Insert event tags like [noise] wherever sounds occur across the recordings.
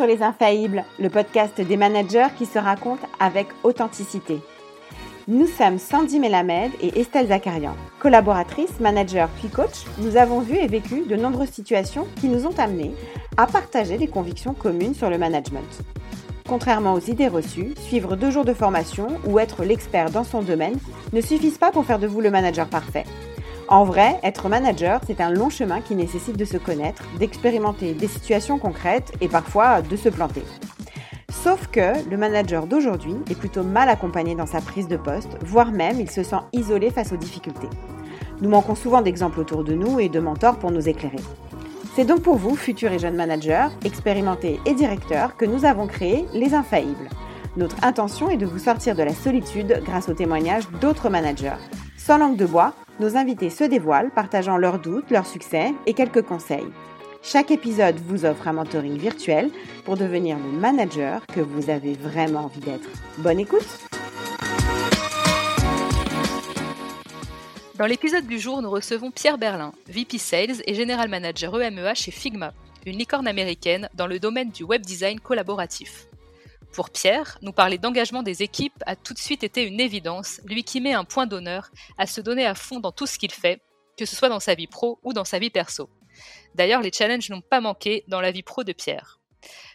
sur Les Infaillibles, le podcast des managers qui se racontent avec authenticité. Nous sommes Sandy Melamed et Estelle Zakarian. Collaboratrices, managers puis coach, nous avons vu et vécu de nombreuses situations qui nous ont amenés à partager des convictions communes sur le management. Contrairement aux idées reçues, suivre deux jours de formation ou être l'expert dans son domaine ne suffisent pas pour faire de vous le manager parfait. En vrai, être manager, c'est un long chemin qui nécessite de se connaître, d'expérimenter des situations concrètes et parfois de se planter. Sauf que le manager d'aujourd'hui est plutôt mal accompagné dans sa prise de poste, voire même il se sent isolé face aux difficultés. Nous manquons souvent d'exemples autour de nous et de mentors pour nous éclairer. C'est donc pour vous, futurs et jeunes managers, expérimentés et directeurs, que nous avons créé Les Infaillibles. Notre intention est de vous sortir de la solitude grâce au témoignage d'autres managers. Sans langue de bois, nos invités se dévoilent, partageant leurs doutes, leurs succès et quelques conseils. Chaque épisode vous offre un mentoring virtuel pour devenir le manager que vous avez vraiment envie d'être. Bonne écoute Dans l'épisode du jour, nous recevons Pierre Berlin, VP Sales et General Manager EMEA chez Figma, une licorne américaine dans le domaine du web design collaboratif. Pour Pierre, nous parler d'engagement des équipes a tout de suite été une évidence, lui qui met un point d'honneur à se donner à fond dans tout ce qu'il fait, que ce soit dans sa vie pro ou dans sa vie perso. D'ailleurs, les challenges n'ont pas manqué dans la vie pro de Pierre.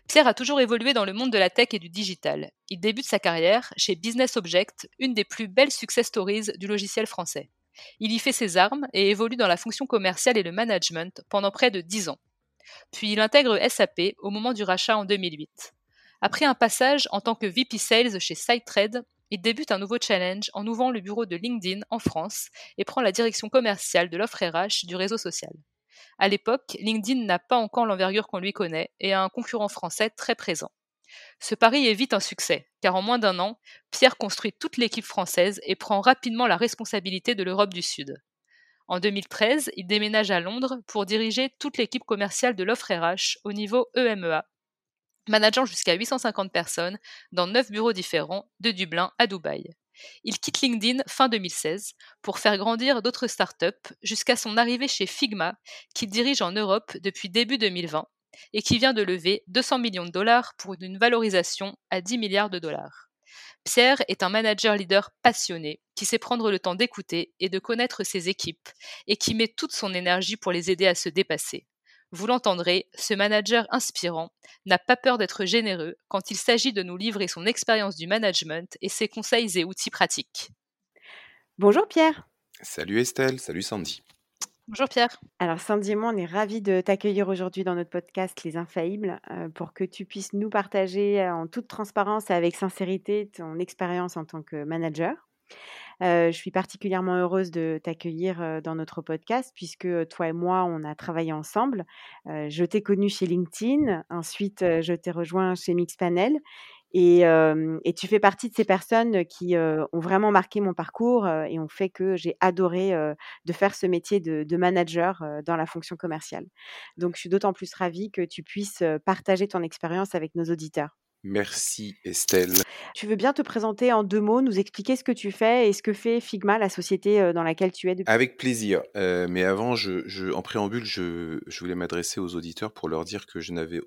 Pierre a toujours évolué dans le monde de la tech et du digital. Il débute sa carrière chez Business Object, une des plus belles success stories du logiciel français. Il y fait ses armes et évolue dans la fonction commerciale et le management pendant près de 10 ans. Puis il intègre SAP au moment du rachat en 2008. Après un passage en tant que VP Sales chez SiteTrade, il débute un nouveau challenge en ouvrant le bureau de LinkedIn en France et prend la direction commerciale de l'offre RH du réseau social. À l'époque, LinkedIn n'a pas encore l'envergure qu'on lui connaît et a un concurrent français très présent. Ce pari est vite un succès, car en moins d'un an, Pierre construit toute l'équipe française et prend rapidement la responsabilité de l'Europe du Sud. En 2013, il déménage à Londres pour diriger toute l'équipe commerciale de l'offre RH au niveau EMEA, manageant jusqu'à 850 personnes dans 9 bureaux différents, de Dublin à Dubaï. Il quitte LinkedIn fin 2016 pour faire grandir d'autres startups jusqu'à son arrivée chez Figma, qu'il dirige en Europe depuis début 2020 et qui vient de lever 200 millions de dollars pour une valorisation à 10 milliards de dollars. Pierre est un manager leader passionné qui sait prendre le temps d'écouter et de connaître ses équipes et qui met toute son énergie pour les aider à se dépasser. Vous l'entendrez, ce manager inspirant n'a pas peur d'être généreux quand il s'agit de nous livrer son expérience du management et ses conseils et outils pratiques. Bonjour Pierre. Salut Estelle, salut Sandy. Bonjour Pierre. Alors Sandy et moi, on est ravis de t'accueillir aujourd'hui dans notre podcast Les Infaillibles euh, pour que tu puisses nous partager euh, en toute transparence et avec sincérité ton expérience en tant que manager je suis particulièrement heureuse de t'accueillir dans notre podcast puisque toi et moi, on a travaillé ensemble. je t'ai connu chez LinkedIn, ensuite je t'ai rejoint chez Mixpanel et, tu fais partie de ces personnes qui ont vraiment marqué mon parcours et ont fait que j'ai adoré de faire ce métier de manager dans la fonction commerciale. Donc, je suis d'autant plus ravie que tu puisses partager ton expérience avec nos auditeurs. Merci Estelle. Tu veux bien te présenter en deux mots, nous expliquer ce que tu fais et ce que fait Figma, la société dans laquelle tu es depuis? Avec plaisir. mais avant, je, en préambule, je, je voulais m'adresser aux auditeurs pour leur dire que je n'avais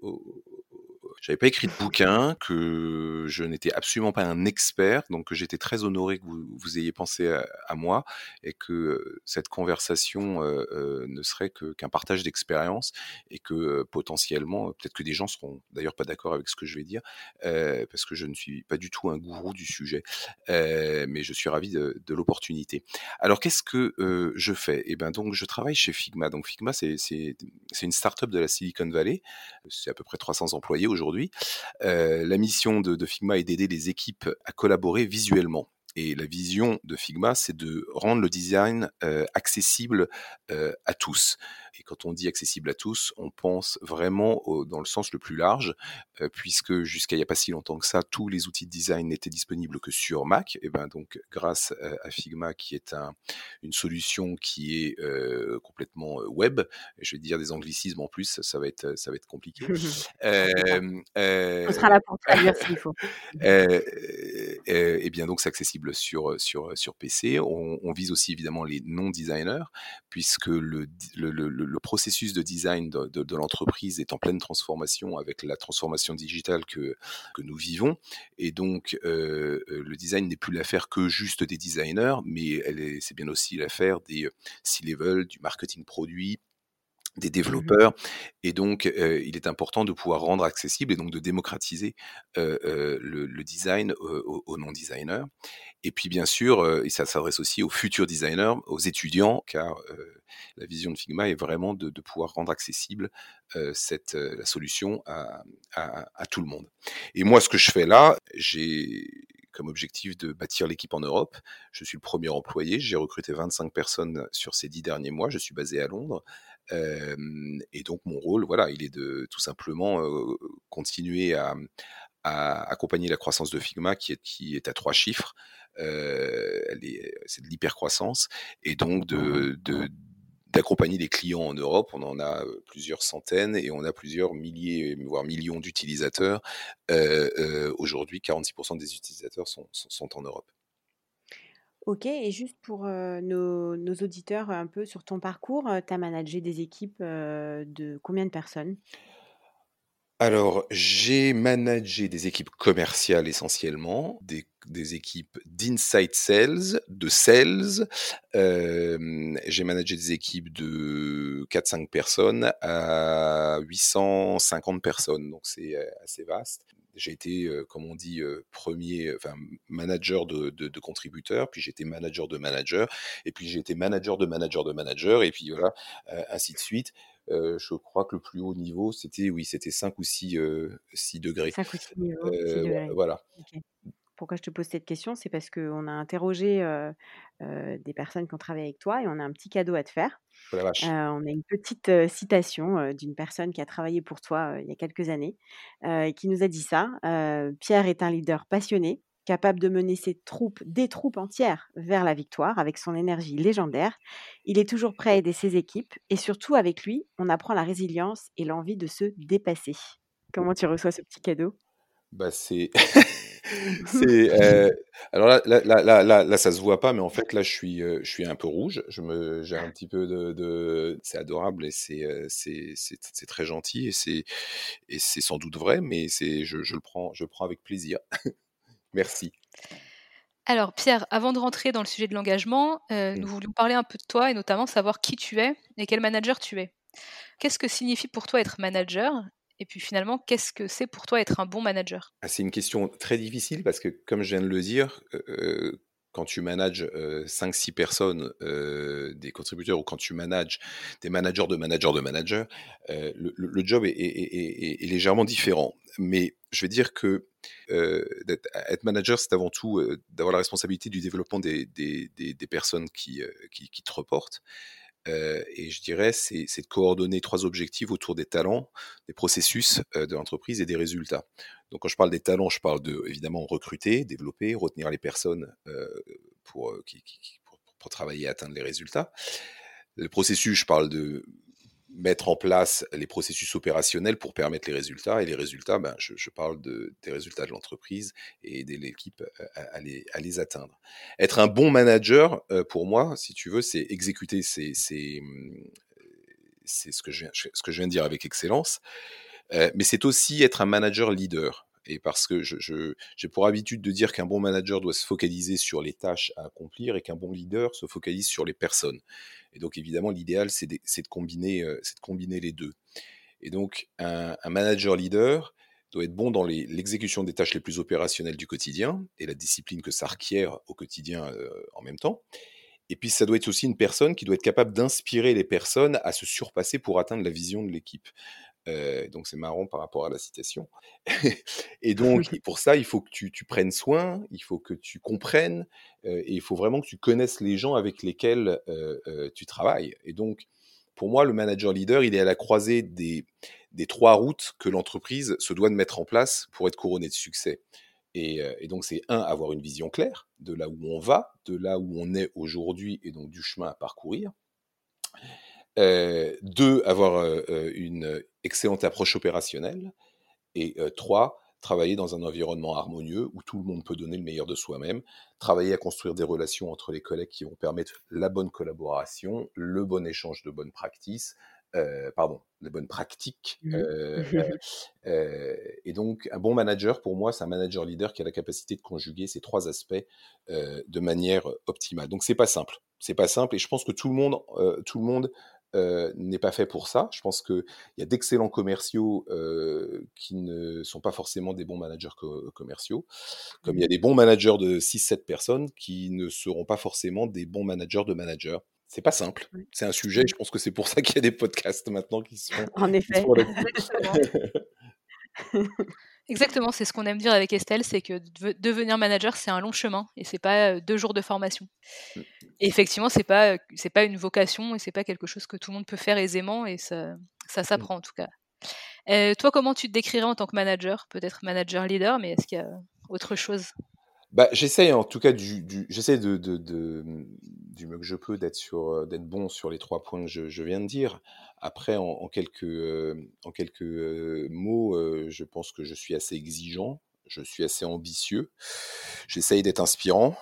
j'avais pas écrit de bouquin, que je n'étais absolument pas un expert, donc j'étais très honoré que vous, vous ayez pensé à, moi et que cette conversation ne serait qu'un partage d'expérience et que potentiellement, peut-être que des gens seront d'ailleurs pas d'accord avec ce que je vais dire, parce que je ne suis pas du tout un gourou du sujet, mais je suis ravi de, de l'opportunité. Alors qu'est-ce que je fais? Eh ben donc je travaille chez Figma. Donc Figma c'est une start-up de la Silicon Valley, c'est à peu près 300 employés aujourd'hui aujourd'hui. la mission de, de Figma est d'aider les équipes à collaborer visuellement. Et la vision de Figma, c'est de rendre le design accessible à tous. Et quand on dit accessible à tous, on pense vraiment dans le sens le plus large, puisque jusqu'à il n'y a pas si longtemps que ça, tous les outils de design n'étaient disponibles que sur Mac. Et ben donc, grâce à Figma, qui est un, une solution qui est complètement web, je vais dire des anglicismes en plus, ça va être, ça va être compliqué. [laughs] euh, on sera là pour traduire s'il faut. [laughs] et bien donc, c'est accessible sur, sur, sur PC. On, vise aussi évidemment les non-designers, puisque le, le, le, processus de design de, l'entreprise est en pleine transformation avec la transformation digitale que, que nous vivons. Et donc, le design n'est plus l'affaire que juste des designers, mais c'est bien aussi l'affaire des C-level, du marketing produit, des mmh développeurs. Et donc, il est important de pouvoir rendre accessible et donc de démocratiser le, design aux, non-designers. Et puis, bien sûr, et ça s'adresse aussi aux futurs designers, aux étudiants, car la vision de Figma est vraiment de, pouvoir rendre accessible cette, la solution à, à, tout le monde. Et moi, ce que je fais là, j'ai comme objectif de bâtir l'équipe en Europe. Je suis le premier employé, j'ai recruté 25 personnes sur ces dix derniers mois, je suis basé à Londres et donc mon rôle, voilà, il est de tout simplement continuer à, accompagner la croissance de Figma qui est, qui est à trois chiffres. c'est de l'hypercroissance et donc de, d'accompagner les clients en Europe. On en a plusieurs centaines et on a plusieurs milliers, voire millions d'utilisateurs. Aujourd'hui, 46% des utilisateurs sont, sont en Europe. OK et juste pour, nos auditeurs, un peu sur ton parcours, tu as managé des équipes, de combien de personnes? Alors, j'ai managé des équipes commerciales essentiellement, des des équipes d'inside sales, de sales, j'ai managé des équipes de 4-5 personnes à 850 personnes, donc c'est, assez vaste. J'ai été, comme on dit, premier, enfin manager de, de, contributeurs, puis j'étais manager de manager, et puis j'ai été manager de manager de manager, et puis voilà, ainsi de suite. je crois que le plus haut niveau, c'était oui, c'était 5 ou 6, 6 degrés. 5 ou 6 niveaux, 6 degrés. Voilà. Pourquoi je te pose cette question C'est parce qu'on a interrogé des personnes qui ont travaillé avec toi et on a un petit cadeau à te faire. Oh on a une petite citation d'une personne qui a travaillé pour toi il y a quelques années et qui nous a dit ça. Pierre est un leader passionné, capable de mener ses troupes, des troupes entières, vers la victoire avec son énergie légendaire. Il est toujours prêt à aider ses équipes et surtout avec lui, on apprend la résilience et l'envie de se dépasser. Comment tu reçois ce petit cadeau? Bah c'est [laughs] c'est euh, alors là là, là là là ça se voit pas mais en fait là je suis euh, je suis un peu rouge je me j'ai un petit peu de, de c'est adorable et c'est euh, c'est c'est très gentil et c'est et c'est sans doute vrai mais c'est je, je le prends je le prends avec plaisir [laughs] merci alors Pierre, avant de rentrer dans le sujet de l'engagement, mmh. nous voulions parler un peu de toi et notamment savoir qui tu es et quel manager tu es. Qu'est-ce que signifie pour toi être manager et puis finalement, qu'est-ce que c'est pour toi être un bon manager? Ah, C'est une question très difficile parce que, comme je viens de le dire, quand tu manages 5-6 personnes, des contributeurs, ou quand tu manages des managers de managers de managers, le, job est, légèrement différent. Mais je vais dire que être manager, c'est avant tout d'avoir la responsabilité du développement des, personnes qui, te reportent. Euh, et je dirais, c'est, de coordonner trois objectifs autour des talents, des processus euh, de l'entreprise et des résultats. Donc, quand je parle des talents, je parle de, évidemment, recruter, développer, retenir les personnes euh, pour, pour, pour, travailler et atteindre les résultats. Le processus, je parle de mettre en place les processus opérationnels pour permettre les résultats. Et les résultats, ben, je, parle de, des résultats de l'entreprise et aider l'équipe à, les, à, les, atteindre. Être un bon manager, pour moi, si tu veux, c'est exécuter c'est ce, que je ce que je viens de dire avec excellence. mais c'est aussi être un manager leader. Et parce que j'ai pour habitude de dire qu'un bon manager doit se focaliser sur les tâches à accomplir et qu'un bon leader se focalise sur les personnes. Et donc évidemment, l'idéal, c'est de, de, combiner, euh, de combiner les deux. Et donc un, manager leader doit être bon dans l'exécution des tâches les plus opérationnelles du quotidien et la discipline que ça requiert au quotidien euh, en même temps. Et puis ça doit être aussi une personne qui doit être capable d'inspirer les personnes à se surpasser pour atteindre la vision de l'équipe. Euh, donc c'est marrant par rapport à la citation. [laughs] et [laughs] donc pour ça, il faut que tu, prennes soin, il faut que tu comprennes, euh, et il faut vraiment que tu connaisses les gens avec lesquels euh, tu travailles. Et donc pour moi, le manager leader, il est à la croisée des, des trois routes que l'entreprise se doit de mettre en place pour être couronné de succès. Et, et donc c'est un, avoir une vision claire de là où on va, de là où on est aujourd'hui, et donc du chemin à parcourir. Deux, avoir une excellente approche opérationnelle. Et trois, travailler dans un environnement harmonieux où tout le monde peut donner le meilleur de soi-même, travailler à construire des relations entre les collègues qui vont permettre la bonne collaboration, le bon échange de bonnes pratiques, euh, pardon, les bonnes pratiques. Mmh. Euh, [laughs] euh, et donc, un bon manager, pour moi, c'est un manager leader qui a la capacité de conjuguer ces trois aspects de manière optimale. Donc, c'est pas simple. C'est pas simple, et je pense que tout le monde, tout le monde n'est pas fait pour ça. Je pense qu'il y a d'excellents commerciaux qui ne sont pas forcément des bons managers commerciaux, comme il y a mmh. des bons managers de 6-7 personnes qui ne seront pas forcément des bons managers de managers. C'est pas simple. C'est un sujet. Je pense que c'est pour ça qu'il y a des podcasts maintenant qui [laughs] sont. En effet. [laughs] Exactement, c'est ce qu'on aime dire avec Estelle, c'est que devenir manager, c'est un long chemin et c'est pas deux jours de formation. Mmh. Et effectivement, c'est pas c'est pas une vocation et c'est pas quelque chose que tout le monde peut faire aisément et ça, ça mmh. s'apprend en tout cas. toi, comment tu te décrirais en tant que manager? Peut-être manager leader, mais est-ce qu'il y a autre chose? Bah, j'essaye en tout cas du, du j'essaie de, de, de, du mieux que je peux d'être sur euh, d'être bon sur les trois points que je, je viens de dire. Après, en, quelques euh, en quelques euh, mots, je pense que je suis assez exigeant, je suis assez ambitieux. J'essaye d'être inspirant.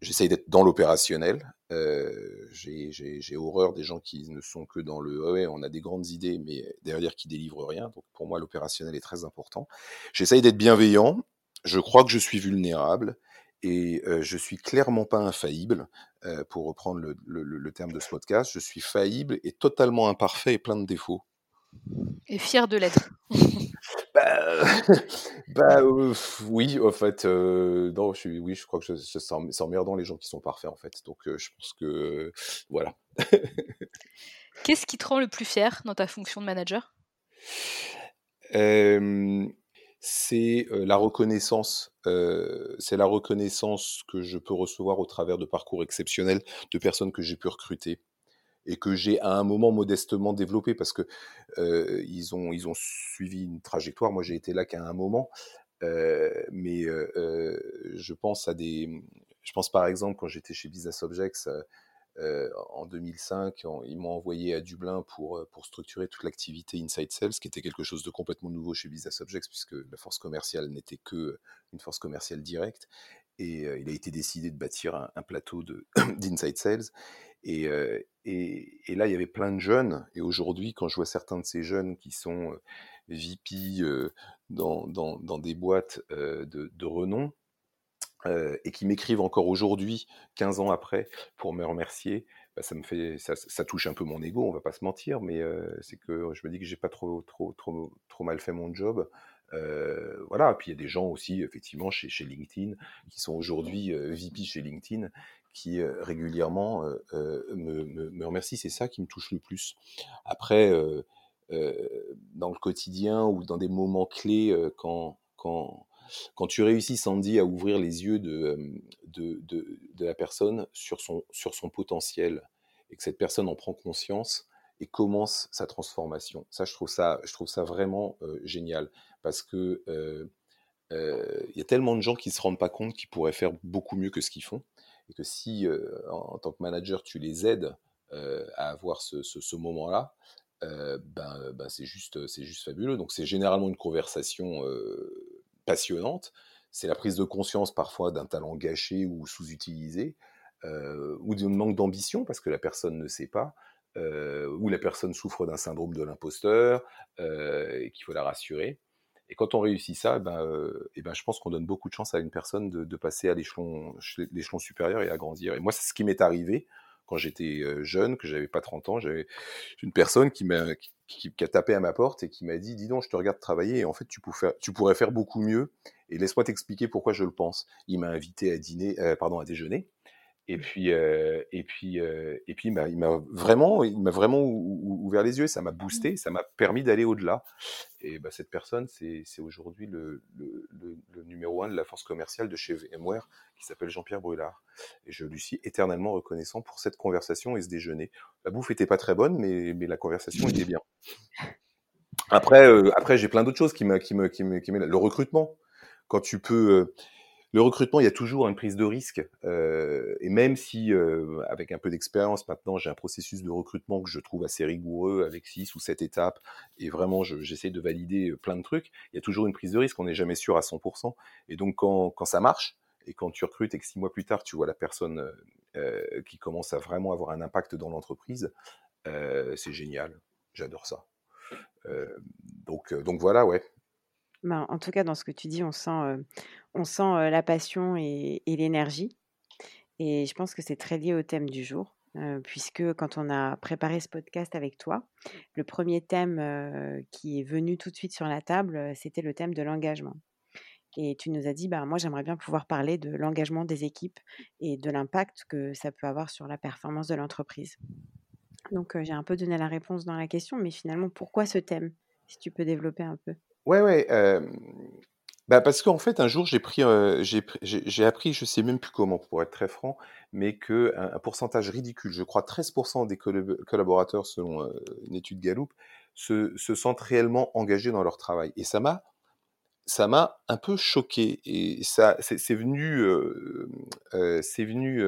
J'essaye d'être dans l'opérationnel. Euh, J'ai horreur des gens qui ne sont que dans le ouais, on a des grandes idées, mais derrière qui délivrent rien. Donc pour moi, l'opérationnel est très important. J'essaye d'être bienveillant. Je crois que je suis vulnérable et euh, je suis clairement pas infaillible, euh, pour reprendre le, le, le, terme de ce podcast. Je suis faillible et totalement imparfait et plein de défauts. Et fier de l'être. [laughs] bah, [laughs] bah euh, oui, en fait, non, je suis, oui, je crois que c'est emmerdant les gens qui sont parfaits, en fait. Donc, je pense que voilà. Qu'est-ce qui te rend le plus fier dans ta fonction de manager? C'est la reconnaissance, c'est la reconnaissance que je peux recevoir au travers de parcours exceptionnels de personnes que j'ai pu recruter et que j'ai à un moment modestement développé parce que ils ont ils ont suivi une trajectoire. Moi, j'ai été là qu'à un moment, mais je pense à des, je pense par exemple quand j'étais chez Business Objects euh, en 2005, ils m'ont envoyé à Dublin pour, euh, pour structurer toute l'activité Inside Sales, qui était quelque chose de complètement nouveau chez Business Objects, puisque la force commerciale n'était que une force commerciale directe. Et euh, il a été décidé de bâtir un, plateau [coughs] d'Inside Sales. Et, et, et, là, il y avait plein de jeunes. Et aujourd'hui, quand je vois certains de ces jeunes qui sont VP dans, dans, dans, des boîtes de, de renom, euh, et qui m'écrivent encore aujourd'hui, 15 ans après, pour me remercier, bah, ça me fait, ça, touche un peu mon ego, on va pas se mentir, mais euh, c'est que je me dis que j'ai pas trop, trop, trop, trop mal fait mon job. Euh, voilà, puis il y a des gens aussi, effectivement, chez, LinkedIn, qui sont aujourd'hui VP chez LinkedIn, qui régulièrement me, me, me, remercient. C'est ça qui me touche le plus. Après, dans le quotidien ou dans des moments clés, quand, quand tu réussis, Sandy, à ouvrir les yeux de, de, la personne sur son, potentiel et que cette personne en prend conscience et commence sa transformation. Ça, je trouve ça, vraiment génial parce que il y a tellement de gens qui se rendent pas compte qu'ils pourraient faire beaucoup mieux que ce qu'ils font et que si, en, tant que manager, tu les aides à avoir ce, moment-là, ben, ben c'est juste fabuleux. Donc c'est généralement une conversation passionnante. C'est la prise de conscience parfois d'un talent gâché ou sous-utilisé, euh, ou d'un manque d'ambition parce que la personne ne sait pas, euh, ou la personne souffre d'un syndrome de l'imposteur euh, et qu'il faut la rassurer. Et quand on réussit ça, eh ben, euh, eh ben, je pense qu'on donne beaucoup de chance à une personne de, passer à l'échelon supérieur et à grandir. Et moi, c'est ce qui m'est arrivé quand j'étais jeune, que j'avais pas 30 ans, j'avais une personne qui m'a a tapé à ma porte et qui m'a dit dis donc je te regarde travailler et en fait tu, tu pourrais faire beaucoup mieux et laisse-moi t'expliquer pourquoi je le pense. Il m'a invité à dîner, pardon à déjeuner et puis, euh, et puis, euh, et puis, il m'a vraiment, il m'a vraiment ouvert les yeux. Ça m'a boosté, ça m'a permis d'aller au-delà. Et bah, cette personne, c'est aujourd'hui le, le, le, numéro un de la force commerciale de chez VMware, qui s'appelle Jean-Pierre Brulard. Et je lui suis éternellement reconnaissant pour cette conversation et ce déjeuner. La bouffe était pas très bonne, mais, mais la conversation était bien. Après, euh, après, j'ai plein d'autres choses qui me, qui me, qui me, qui me, le recrutement. Quand tu peux le recrutement, il y a toujours une prise de risque. Euh, et même si, euh, avec un peu d'expérience, maintenant, j'ai un processus de recrutement que je trouve assez rigoureux, avec six ou sept étapes, et vraiment, j'essaie de valider plein de trucs, il y a toujours une prise de risque. On n'est jamais sûr à 100%. Et donc, quand, ça marche, et quand tu recrutes et que six mois plus tard, tu vois la personne euh, qui commence à vraiment avoir un impact dans l'entreprise, c'est génial. J'adore ça. donc, donc voilà, ouais. Ben, en tout cas, dans ce que tu dis, on sent, on sent la passion et, l'énergie. Et je pense que c'est très lié au thème du jour, puisque quand on a préparé ce podcast avec toi, le premier thème qui est venu tout de suite sur la table, c'était le thème de l'engagement. Et tu nous as dit, bah, moi j'aimerais bien pouvoir parler de l'engagement des équipes et de l'impact que ça peut avoir sur la performance de l'entreprise. Donc j'ai un peu donné la réponse dans la question, mais finalement, pourquoi ce thème Si tu peux développer un peu? Ouais, ouais. bah parce qu'en fait, un jour, j'ai pris, j'ai appris, je sais même plus comment, pour être très franc, mais que un, pourcentage ridicule, je crois 13% des collaborateurs, selon une étude Gallup, se, se sentent réellement engagés dans leur travail. Et ça m'a, ça m'a un peu choqué. Et ça, c'est venu, c'est venu,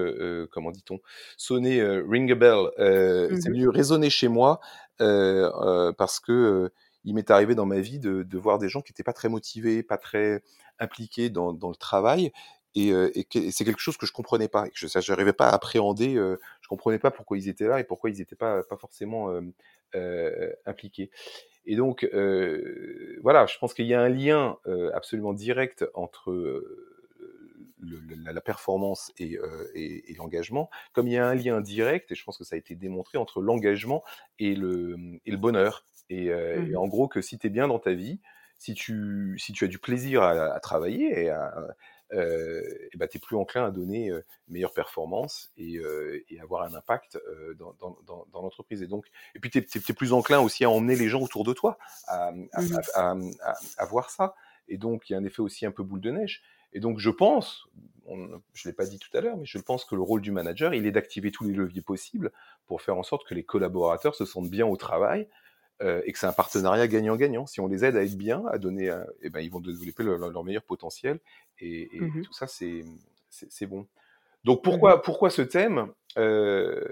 comment dit-on, sonner ring a bell. C'est mmh venu résonner chez moi parce que il m'est arrivé dans ma vie de, voir des gens qui n'étaient pas très motivés, pas très impliqués dans, le travail. Et, c'est quelque chose que je comprenais pas, et que je n'arrivais pas à appréhender. Je je comprenais pas pourquoi ils étaient là et pourquoi ils n'étaient pas, pas forcément impliqués. Et donc, voilà, je pense qu'il y a un lien absolument direct entre la, performance et, l'engagement, comme il y a un lien direct, et je pense que ça a été démontré, entre l'engagement et le, et le bonheur. Et, mmh en gros, que si tu es bien dans ta vie, si tu, si tu as du plaisir à, travailler, et, et bah, tu es plus enclin à donner meilleure performance et, et, avoir un impact dans, dans, dans, l'entreprise. Et, donc, et puis, tu es, plus enclin aussi à emmener les gens autour de toi, à, à, mmh à, à voir ça. Et donc, il y a un effet aussi un peu boule de neige. Et donc, je pense, je ne l'ai pas dit tout à l'heure, mais je pense que le rôle du manager, il est d'activer tous les leviers possibles pour faire en sorte que les collaborateurs se sentent bien au travail, euh, et que c'est un partenariat gagnant-gagnant. Si on les aide à être bien, à donner, eh ben, ils vont développer leur, meilleur potentiel, et, mmh tout ça, c'est, c'est, bon. Donc mmh pourquoi, pourquoi ce thème euh,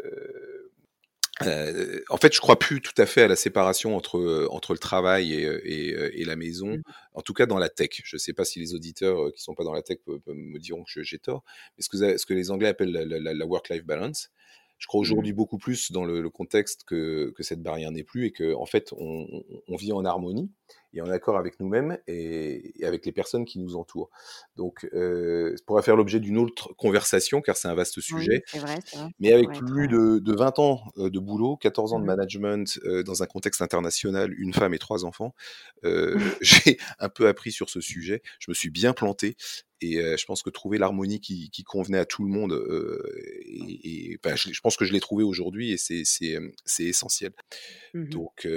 euh, en fait, je crois plus tout à fait à la séparation entre entre le travail et, et, et la maison. Mmh. En tout cas, dans la tech. Je ne sais pas si les auditeurs qui sont pas dans la tech me diront que j'ai tort. Mais ce que, ce que les Anglais appellent la, la work-life balance, je crois mmh aujourd'hui beaucoup plus dans le, contexte que, que, cette barrière n'est plus et que en fait on, on, vit en harmonie et en accord avec nous-mêmes et, avec les personnes qui nous entourent. Donc, euh, ça pourrait faire l'objet d'une autre conversation car c'est un vaste sujet. vrai, vrai. Mais avec plus de, de, 20 ans euh, de boulot, 14 ans de management euh, dans un contexte international, une femme et trois enfants, euh, [laughs] [laughs] j'ai un peu appris sur ce sujet. Je me suis bien planté et je pense que trouver l'harmonie qui, qui, convenait à tout le monde, et, et je, pense que je l'ai trouvé aujourd'hui et c'est essentiel. Mmh Donc,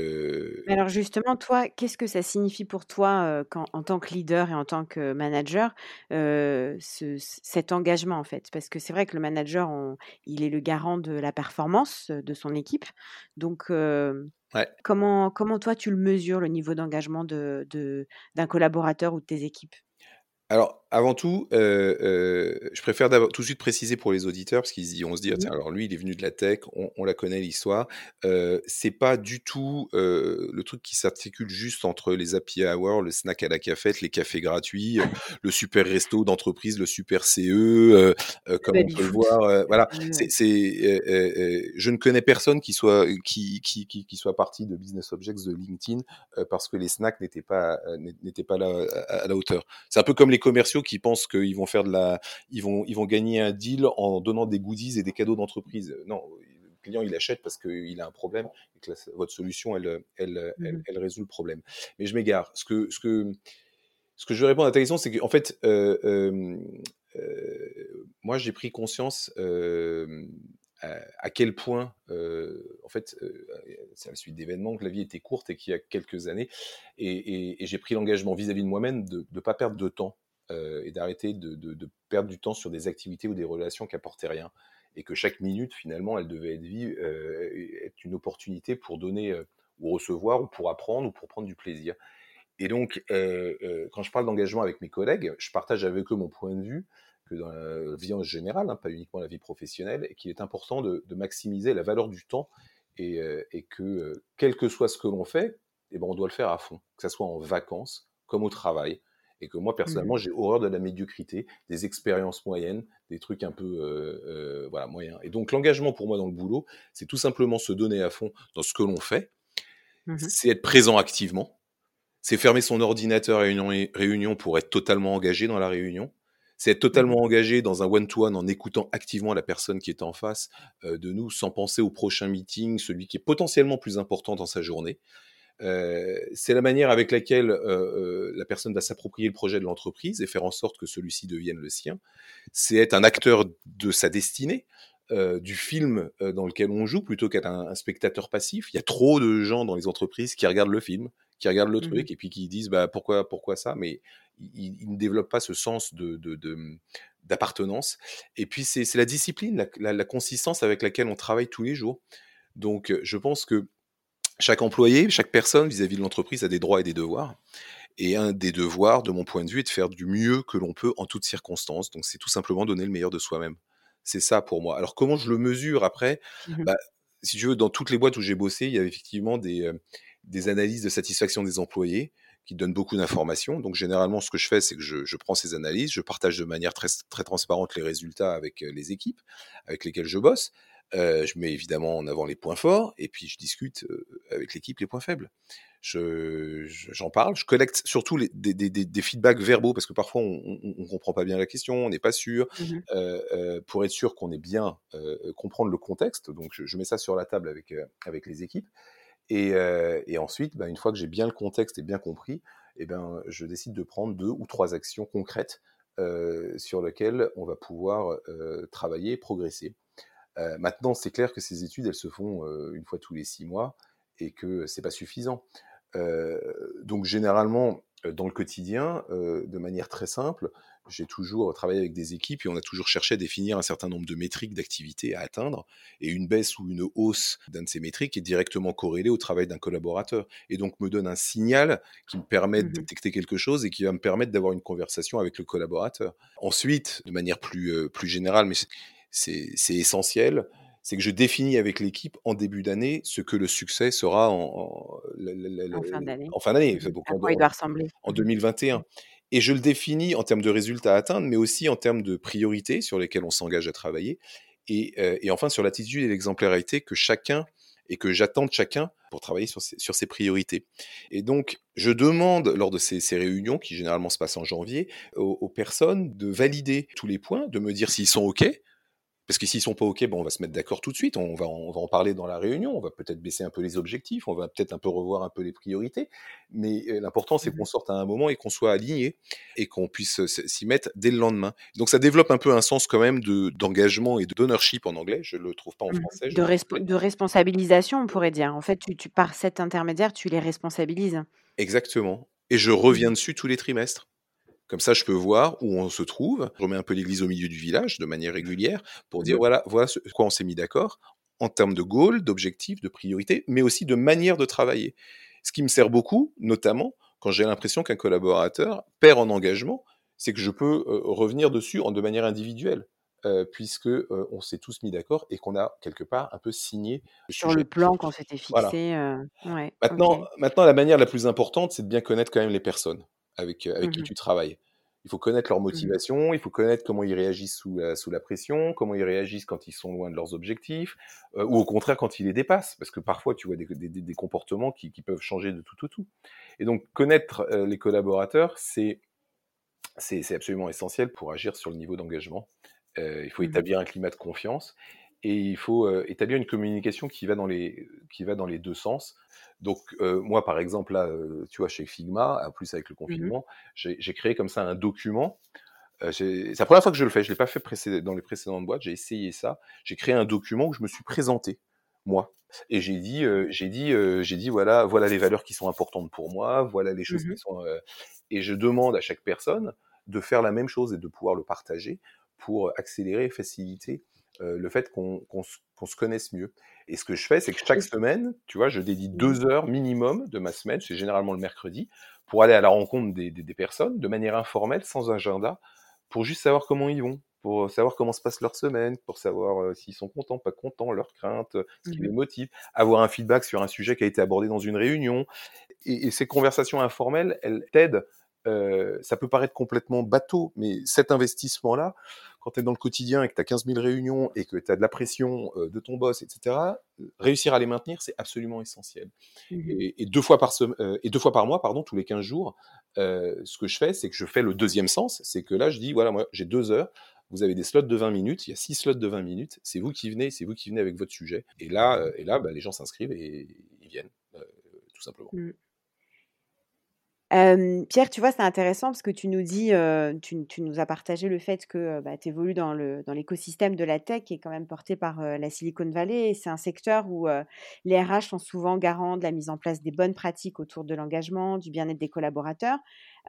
alors justement, toi, qu'est-ce que ça signifie pour toi quand, en tant que leader et en tant que manager ce, cet engagement en fait? Parce que c'est vrai que le manager, il est le garant de la performance de son équipe. Donc, comment, comment toi tu le mesures le niveau d'engagement de, d'un collaborateur ou de tes équipes? Alors, avant tout, euh, euh, je préfère tout de suite préciser pour les auditeurs, parce qu'ils vont se dire, tiens, alors lui, il est venu de la tech, on, la connaît l'histoire. Euh, c'est pas du tout euh, le truc qui s'articule juste entre les happy hours, le snack à la cafette, les cafés gratuits, le super resto d'entreprise, le super CE, comme on peut le voir. voilà, c'est, je ne connais personne qui soit qui, qui, qui, qui, soit parti de Business Objects de LinkedIn parce que les snacks n'étaient pas n'étaient pas là à, à la hauteur. C'est un peu comme les commerciaux qui pensent qu'ils vont faire de la, ils vont, ils vont gagner un deal en donnant des goodies et des cadeaux d'entreprise. Non, le client il achète parce qu'il a un problème et que votre solution elle, elle, mmh elle, résout le problème. Mais je m'égare. Ce que, ce que, ce que je veux répondre à ta question, c'est qu'en fait, euh, euh, euh, moi j'ai pris conscience à, quel point, en fait, c'est à la suite d'événements que la vie était courte et qu'il y a quelques années, et, j'ai pris l'engagement vis-à-vis de moi-même de ne pas perdre de temps et d'arrêter de, perdre du temps sur des activités ou des relations qui apportaient rien, et que chaque minute, finalement, elle devait être, être une opportunité pour donner ou recevoir, ou pour apprendre, ou pour prendre du plaisir. Et donc, quand je parle d'engagement avec mes collègues, je partage avec eux mon point de vue que dans la vie en général, hein, pas uniquement la vie professionnelle, et qu'il est important de, maximiser la valeur du temps et, que, quel que soit ce que l'on fait, eh ben, on doit le faire à fond, que ce soit en vacances comme au travail, et que moi personnellement mmh. j'ai horreur de la médiocrité, des expériences moyennes, des trucs un peu euh, euh, voilà moyens. Et donc l'engagement pour moi dans le boulot, c'est tout simplement se donner à fond dans ce que l'on fait, mmh c'est être présent activement, c'est fermer son ordinateur à une réunion pour être totalement engagé dans la réunion, c'est être mmh totalement engagé dans un one-to-one en écoutant activement la personne qui est en face euh, de nous sans penser au prochain meeting, celui qui est potentiellement plus important dans sa journée. Euh, c'est la manière avec laquelle euh, euh, la personne va s'approprier le projet de l'entreprise et faire en sorte que celui-ci devienne le sien. C'est être un acteur de sa destinée, du film dans lequel on joue, plutôt qu'être un, spectateur passif. Il y a trop de gens dans les entreprises qui regardent le film, qui regardent le mmh truc et puis qui disent bah, pourquoi, pourquoi ça, mais ils, ne développent pas ce sens de, d'appartenance. Et puis c'est, la discipline, la, la, consistance avec laquelle on travaille tous les jours. Donc je pense que chaque employé, chaque personne vis-à-vis de l'entreprise a des droits et des devoirs. Et un des devoirs, de mon point de vue, est de faire du mieux que l'on peut en toutes circonstances. Donc, c'est tout simplement donner le meilleur de soi-même. C'est ça pour moi. Alors, comment je le mesure après? Mmh bah, Si tu veux, dans toutes les boîtes où j'ai bossé, il y avait effectivement des, euh, des analyses de satisfaction des employés qui donnent beaucoup d'informations. Donc, généralement, ce que je fais, c'est que je, je, prends ces analyses, je partage de manière très, très transparente les résultats avec euh, les équipes avec lesquelles je bosse. Euh, je mets évidemment en avant les points forts et puis je discute avec l'équipe les points faibles. Je, j'en parle, je collecte surtout les, des, des, des, feedbacks verbaux parce que parfois on, on, comprend pas bien la question, on n'est pas sûr. Mmh euh, euh, pour être sûr qu'on est bien comprendre le contexte, donc je, je, mets ça sur la table avec avec les équipes. Et, et ensuite, bah, une fois que j'ai bien le contexte et bien compris, et eh ben je décide de prendre deux ou trois actions concrètes sur lesquelles on va pouvoir travailler, progresser. Euh, maintenant, c'est clair que ces études, elles se font euh, une fois tous les six mois et que c'est pas suffisant. Euh, donc généralement, dans le quotidien, de manière très simple, j'ai toujours travaillé avec des équipes et on a toujours cherché à définir un certain nombre de métriques d'activité à atteindre. Et une baisse ou une hausse d'un de ces métriques est directement corrélée au travail d'un collaborateur. Et donc me donne un signal qui me permet de mmh détecter quelque chose et qui va me permettre d'avoir une conversation avec le collaborateur. Ensuite, de manière plus, plus générale, mais c'est essentiel, c'est que je définis avec l'équipe en début d'année ce que le succès sera en, en, fin d'année. En fin d'année, en, il doit ressembler. En 2021. Mmh. Et je le définis en termes de résultats à atteindre, mais aussi en termes de priorités sur lesquelles on s'engage à travailler. Et, euh, et, enfin, sur l'attitude et l'exemplarité que chacun et que j'attends de chacun pour travailler sur ses, sur ses, priorités. Et donc, je demande lors de ces, ces, réunions, qui généralement se passent en janvier, aux, aux personnes de valider tous les points, de me dire s'ils sont OK, parce que s'ils sont pas OK, bon, on va se mettre d'accord tout de suite, on va, on va en parler dans la réunion, on va peut-être baisser un peu les objectifs, on va peut-être un peu revoir un peu les priorités, mais euh, l'important c'est mmh qu'on sorte à un moment et qu'on soit aligné et qu'on puisse s'y mettre dès le lendemain. Donc ça développe un peu un sens quand même de, d'engagement et de d'ownership en anglais, je le trouve pas en mmh français. De, de, responsabilisation, on pourrait dire. En fait, tu, tu, par cet intermédiaire, tu les responsabilises. Exactement. Et je reviens dessus tous les trimestres. Comme ça, je peux voir où on se trouve. Je remets un peu l'église au milieu du village de manière régulière pour dire voilà, voilà ce quoi on s'est mis d'accord en termes de goals, d'objectifs, de priorités, mais aussi de manière de travailler. Ce qui me sert beaucoup, notamment quand j'ai l'impression qu'un collaborateur perd en engagement, c'est que je peux euh, revenir dessus en de manière individuelle. Euh, puisque euh, on s'est tous mis d'accord et qu'on a quelque part un peu signé sur le plan qu'on s'était fixé. Ouais, maintenant, maintenant, la manière la plus importante, c'est de bien connaître quand même les personnes avec, avec mmh qui tu travailles. Il faut connaître leur mmh motivation, il faut connaître comment ils réagissent sous la, sous la pression, comment ils réagissent quand ils sont loin de leurs objectifs, euh, ou au contraire quand ils les dépassent, parce que parfois tu vois des, des, des comportements qui, qui, peuvent changer de tout au tout, tout. Et donc connaître euh, les collaborateurs, c'est c'est absolument essentiel pour agir sur le niveau d'engagement. Euh, il faut mmh établir un climat de confiance et il faut euh, établir une communication qui va dans les qui va dans les deux sens. Donc euh, moi par exemple là, euh, tu vois chez Figma, en plus avec le mmh confinement, j'ai créé comme ça un document. c'est la première fois que je le fais. Je l'ai pas fait dans les précédentes boîtes. J'ai essayé ça. J'ai créé un document où je me suis présenté moi et j'ai dit j'ai dit j'ai dit voilà voilà les valeurs qui sont importantes pour moi, voilà les choses mmh qui sont et je demande à chaque personne de faire la même chose et de pouvoir le partager pour accélérer et faciliter euh, le fait qu'on se connaisse mieux. Et ce que je fais, c'est que chaque semaine, tu vois, je dédie deux heures minimum de ma semaine, c'est généralement le mercredi, pour aller à la rencontre des, des, personnes de manière informelle, sans agenda, pour juste savoir comment ils vont, pour savoir comment se passe leur semaine, pour savoir s'ils sont contents, pas contents, leurs craintes, ce qui les mmh motive, avoir un feedback sur un sujet qui a été abordé dans une réunion. Et, et ces conversations informelles, elles t'aident euh, ça peut paraître complètement bateau, mais cet investissement-là, quand tu es dans le quotidien et que tu as 15 000 réunions et que tu as de la pression de ton boss, etc., réussir à les maintenir, c'est absolument essentiel. Mmh et, deux fois par et deux fois par mois, pardon, tous les 15 jours, ce que je fais, c'est que je fais le deuxième sens, c'est que là, je dis, voilà, moi, j'ai deux heures, vous avez des slots de 20 minutes, il y a six slots de 20 minutes, c'est vous qui venez, c'est vous qui venez avec votre sujet. Et là, et là bah, les gens s'inscrivent et ils viennent, tout simplement. Mmh. Pierre, tu vois, c'est intéressant parce que tu nous dis, tu, nous as partagé le fait que bah, tu évolues dans, l'écosystème de la tech qui est quand même porté par la Silicon Valley. C'est un secteur où les RH sont souvent garants de la mise en place des bonnes pratiques autour de l'engagement, du bien-être des collaborateurs.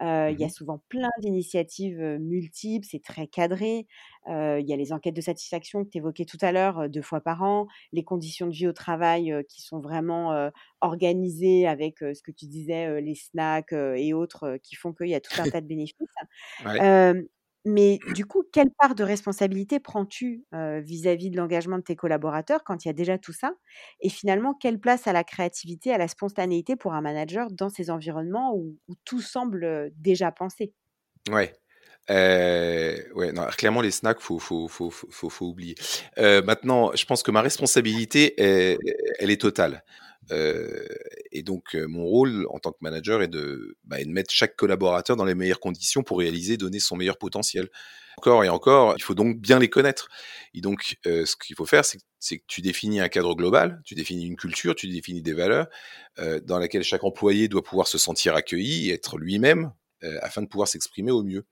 Euh, il y a mmh souvent plein d'initiatives multiples, c'est très cadré. il y a les enquêtes de satisfaction que tu évoquais tout à l'heure, deux fois par an, les conditions de vie au travail qui sont vraiment organisées avec ce que tu disais, les snacks et autres qui font qu'il y a tout un [laughs] tas de bénéfices. Mais du coup, quelle part de responsabilité prends-tu vis-à-vis de l'engagement de tes collaborateurs quand il y a déjà tout ça? Et finalement, quelle place à la créativité, à la spontanéité pour un manager dans ces environnements où, tout semble déjà pensé? Ouais. clairement les snacks, faut, faut, faut, faut, faut oublier. maintenant, je pense que ma responsabilité, elle est totale. Et donc, euh, mon rôle en tant que manager est de, bah, est de mettre chaque collaborateur dans les meilleures conditions pour réaliser, donner son meilleur potentiel. Encore et encore, il faut donc bien les connaître. Et donc, euh, ce qu'il faut faire, c'est que tu définis un cadre global, tu définis une culture, tu définis des valeurs euh, dans laquelle chaque employé doit pouvoir se sentir accueilli être lui-même afin de pouvoir s'exprimer au mieux.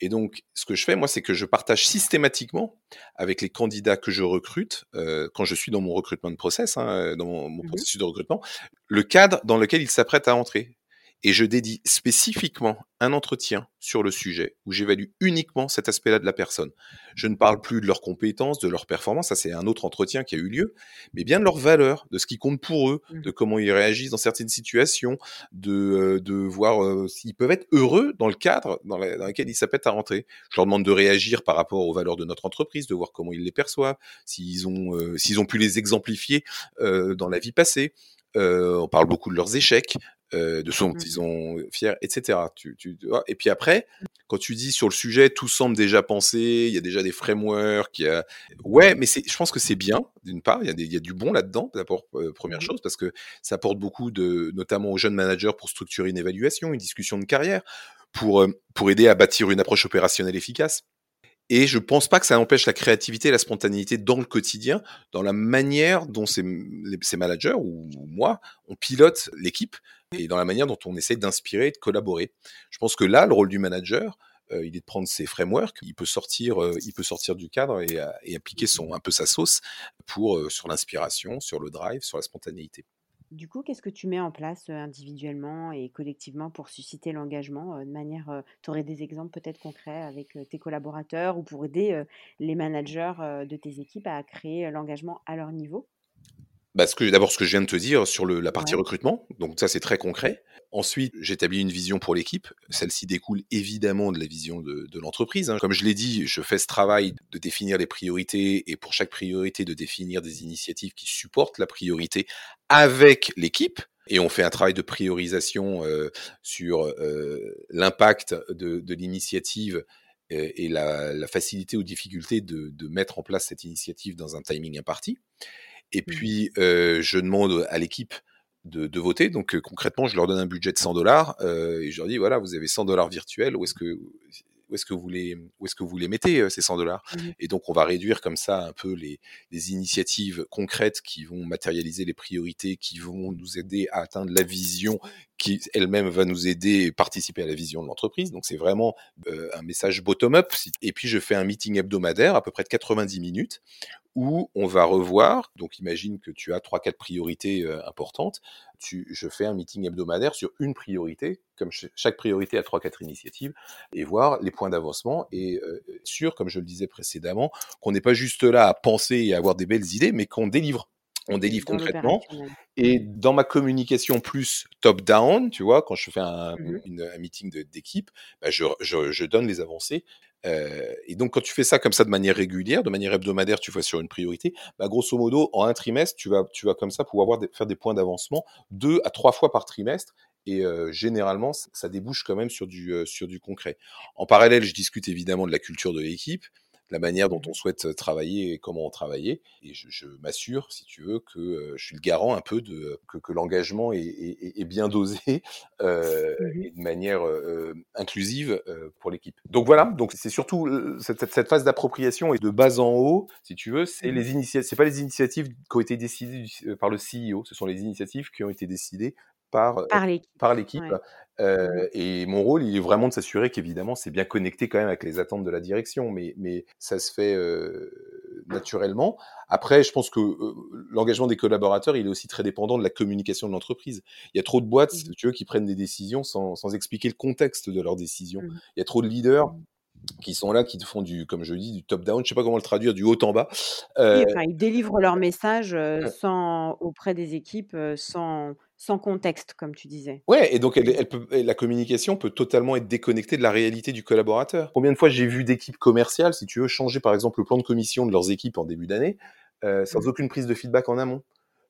Et donc, ce que je fais, moi, c'est que je partage systématiquement avec les candidats que je recrute, euh, quand je suis dans mon recrutement de process, hein, dans mon, mon mmh processus de recrutement, le cadre dans lequel ils s'apprêtent à entrer et je dédie spécifiquement un entretien sur le sujet où j'évalue uniquement cet aspect-là de la personne. Je ne parle plus de leurs compétences, de leurs performances, ça c'est un autre entretien qui a eu lieu, mais bien de leurs valeurs, de ce qui compte pour eux, mmh. de comment ils réagissent dans certaines situations, de, euh, de voir euh, s'ils peuvent être heureux dans le cadre dans, lequel ils s'apprêtent à rentrer. Je leur demande de réagir par rapport aux valeurs de notre entreprise, de voir comment ils les perçoivent, s'ils ont, euh, s'ils ont pu les exemplifier dans la vie passée. On parle beaucoup de leurs échecs, de ce dont ils sont fiers, etc. Tu, tu, et puis après, quand tu dis sur le sujet, tout semble déjà pensé, il y a déjà des frameworks, il y a... ouais, mais je pense que c'est bien, d'une part, il y, a il y a du bon là-dedans, d'abord, euh, première chose, parce que ça apporte beaucoup de, notamment aux jeunes managers pour structurer une évaluation, une discussion de carrière, pour, euh, pour aider à bâtir une approche opérationnelle efficace. Et je pense pas que ça empêche la créativité et la spontanéité dans le quotidien, dans la manière dont ces, ces managers ou, moi, on pilote l'équipe et dans la manière dont on essaie d'inspirer et de collaborer. Je pense que là, le rôle du manager, euh, il est de prendre ses frameworks, il peut sortir, euh, il peut sortir du cadre et, euh, et, appliquer son un peu sa sauce pour sur l'inspiration, sur le drive, sur la spontanéité. Du coup, qu'est-ce que tu mets en place individuellement et collectivement pour susciter l'engagement de manière, tu aurais des exemples peut-être concrets avec tes collaborateurs ou pour aider les managers de tes équipes à créer l'engagement à leur niveau? Bah, ce que d'abord ce que je viens de te dire sur le, la partie recrutement, donc ça c'est très concret. Ensuite, j'établis une vision pour l'équipe. Celle-ci découle évidemment de la vision de, de l'entreprise. Hein. Comme je l'ai dit, je fais ce travail de définir les priorités et pour chaque priorité de définir des initiatives qui supportent la priorité avec l'équipe. Et on fait un travail de priorisation euh, sur euh, l'impact de, de l'initiative et, la, la, facilité ou difficulté de, de mettre en place cette initiative dans un timing imparti. Et mmh. puis, euh, je demande à l'équipe de, de, voter. Donc, euh, concrètement, je leur donne un budget de 100 dollars euh, et je leur dis voilà, vous avez 100 dollars virtuels. Où est-ce que où est-ce que vous les où est-ce que vous les mettez ces 100 dollars? Mmh Et donc, on va réduire comme ça un peu les, les initiatives concrètes qui vont matérialiser les priorités, qui vont nous aider à atteindre la vision qui elle-même va nous aider et participer à la vision de l'entreprise. Donc c'est vraiment un message bottom-up. Et puis je fais un meeting hebdomadaire à peu près de 90 minutes où on va revoir, donc imagine que tu as trois quatre priorités euh, importantes, tu, je fais un meeting hebdomadaire sur une priorité, comme chaque priorité a trois quatre initiatives, et voir les points d'avancement et euh, sûr, comme je le disais précédemment, qu'on n'est pas juste là à penser et à avoir des belles idées, mais qu'on délivre on délivre concrètement. Et dans ma communication plus top-down, tu vois, quand je fais un, mmh meeting d'équipe, bah, je, donne les avancées. Euh, et donc, quand tu fais ça comme ça de manière régulière, de manière hebdomadaire, tu vois sur une priorité, bah, grosso modo, en un trimestre, tu vas, tu vas comme ça pouvoir avoir faire des points d'avancement deux à trois fois par trimestre. Et euh, généralement, ça débouche quand même sur du, euh, sur du concret. En parallèle, je discute évidemment de la culture de l'équipe la manière dont on souhaite travailler et comment on travaillait. Et je, m'assure, si tu veux, que je suis le garant un peu de que, l'engagement est, bien dosé [laughs] euh, mmh et de manière inclusive pour l'équipe. Donc voilà, donc c'est surtout cette, phase d'appropriation et de bas en haut, si tu veux, c'est mmh les initiatives, c'est pas les initiatives qui ont été décidées par le CEO, ce sont les initiatives qui ont été décidées par, par l'équipe. Mmh et mon rôle, il est vraiment de s'assurer qu'évidemment, c'est bien connecté quand même avec les attentes de la direction, mais, mais ça se fait naturellement. Après, je pense que l'engagement des collaborateurs, il est aussi très dépendant de la communication de l'entreprise. Il y a trop de boîtes, mmh tu veux, qui prennent des décisions sans, sans expliquer le contexte de leurs décisions. Mmh il y a trop de leaders qui sont là, qui font du, comme je dis, du top-down, je sais pas comment le traduire, du haut en bas. ils délivrent leur message sans, auprès des équipes sans, sans contexte, comme tu disais. Ouais, et donc elle, peut, la communication peut totalement être déconnectée de la réalité du collaborateur. Combien de fois j'ai vu d'équipes commerciales, si tu veux, changer par exemple le plan de commission de leurs équipes en début d'année, sans mmh. aucune prise de feedback en amont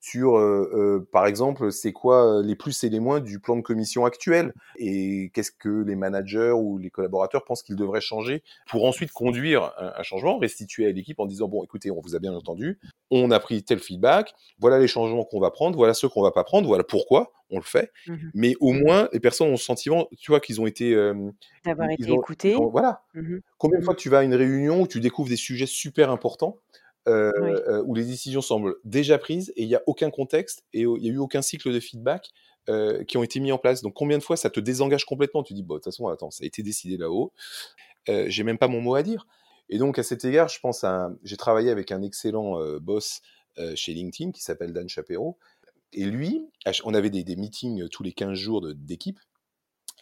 sur, euh, euh, par exemple, c'est quoi les plus et les moins du plan de commission actuel et qu'est-ce que les managers ou les collaborateurs pensent qu'ils devraient changer pour ensuite conduire un, changement, restituer à l'équipe en disant bon, écoutez, on vous a bien entendu, on a pris tel feedback, voilà les changements qu'on va prendre, voilà ceux qu'on va pas prendre, voilà pourquoi on le fait, mmh mais au moins les personnes ont le sentiment, tu vois, qu'ils ont été d'avoir été écoutés. voilà. Mmh Combien de fois tu vas à une réunion où tu découvres des sujets super importants euh, euh, où les décisions semblent déjà prises et il n'y a aucun contexte et il n'y a eu aucun cycle de feedback euh, qui ont été mis en place. Donc combien de fois ça te désengage complètement? Tu dis, bon, de toute façon, attends, ça a été décidé là-haut, j'ai même pas mon mot à dire. Et donc à cet égard, je pense à, j'ai travaillé avec un excellent boss chez LinkedIn qui s'appelle Dan Shapiro. Et lui, on avait des, des meetings tous les 15 jours d'équipe.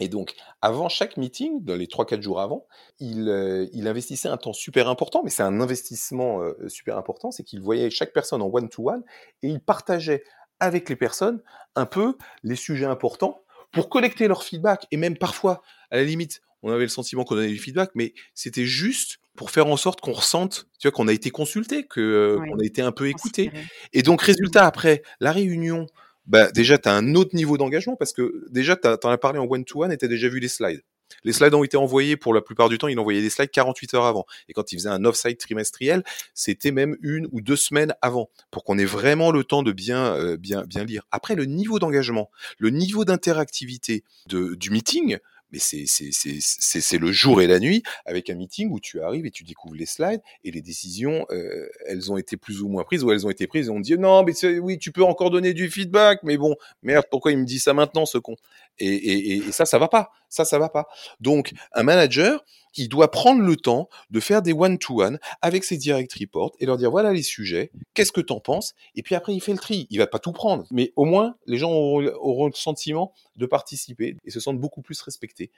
Et donc, avant chaque meeting, dans les 3-4 jours avant, euh, il, investissait un temps super important, mais c'est un investissement euh, super important, c'est qu'il voyait chaque personne en one-to-one et il partageait avec les personnes un peu les sujets importants pour collecter leur feedback. Et même parfois, à la limite, on avait le sentiment qu'on donnait du feedback, mais c'était juste pour faire en sorte qu'on ressente, tu vois, qu'on a été consulté, que, qu'on a été un peu écouté. Et donc, résultat, après la réunion, bah, déjà, tu as un autre niveau d'engagement parce que déjà, tu en as parlé en one-to-one et tu déjà vu les slides. Les slides ont été envoyés pour la plupart du temps, il envoyait des slides 48 heures avant. Et quand il faisait un off-site trimestriel, c'était même une ou deux semaines avant pour qu'on ait vraiment le temps de bien, euh, bien, bien lire. Après, le niveau d'engagement, le niveau d'interactivité du meeting, mais c'est le jour et la nuit avec un meeting où tu arrives et tu découvres les slides et les décisions, euh, elles ont été plus ou moins prises ou elles ont été prises et on dit non, mais oui, tu peux encore donner du feedback, mais bon, merde, pourquoi il me dit ça maintenant, ce con? Et, et, et, ça, ça va pas. Ça, ça va pas. Donc, un manager, il doit prendre le temps de faire des one-to-one avec ses direct reports et leur dire voilà les sujets, qu'est-ce que tu en penses? Et puis après, il fait le tri. Il va pas tout prendre, mais au moins, les gens auront, le sentiment de participer et se sentent beaucoup plus respectés.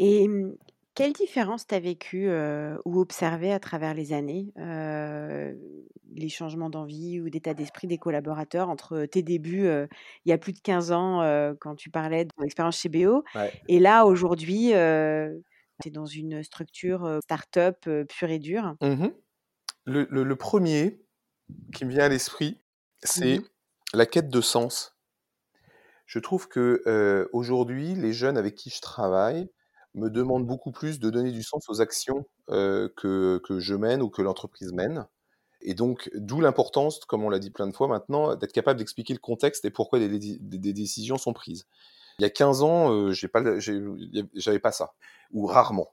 Mmh, quelle différence tu as vécu ou observé à travers les années, les changements d'envie ou d'état d'esprit des collaborateurs entre tes débuts il y a plus de 15 ans quand tu parlais de ton expérience chez BO et là aujourd'hui tu es dans une structure start-up pure et dure? Mmh le, premier qui me vient à l'esprit, c'est mmh la quête de sens. Je trouve que aujourd'hui, les jeunes avec qui je travaille me demandent beaucoup plus de donner du sens aux actions que, que je mène ou que l'entreprise mène. Et donc, d'où l'importance, comme on l'a dit plein de fois maintenant, d'être capable d'expliquer le contexte et pourquoi des, décisions sont prises. Il y a 15 ans, euh, j'ai pas, pas ça, ou rarement.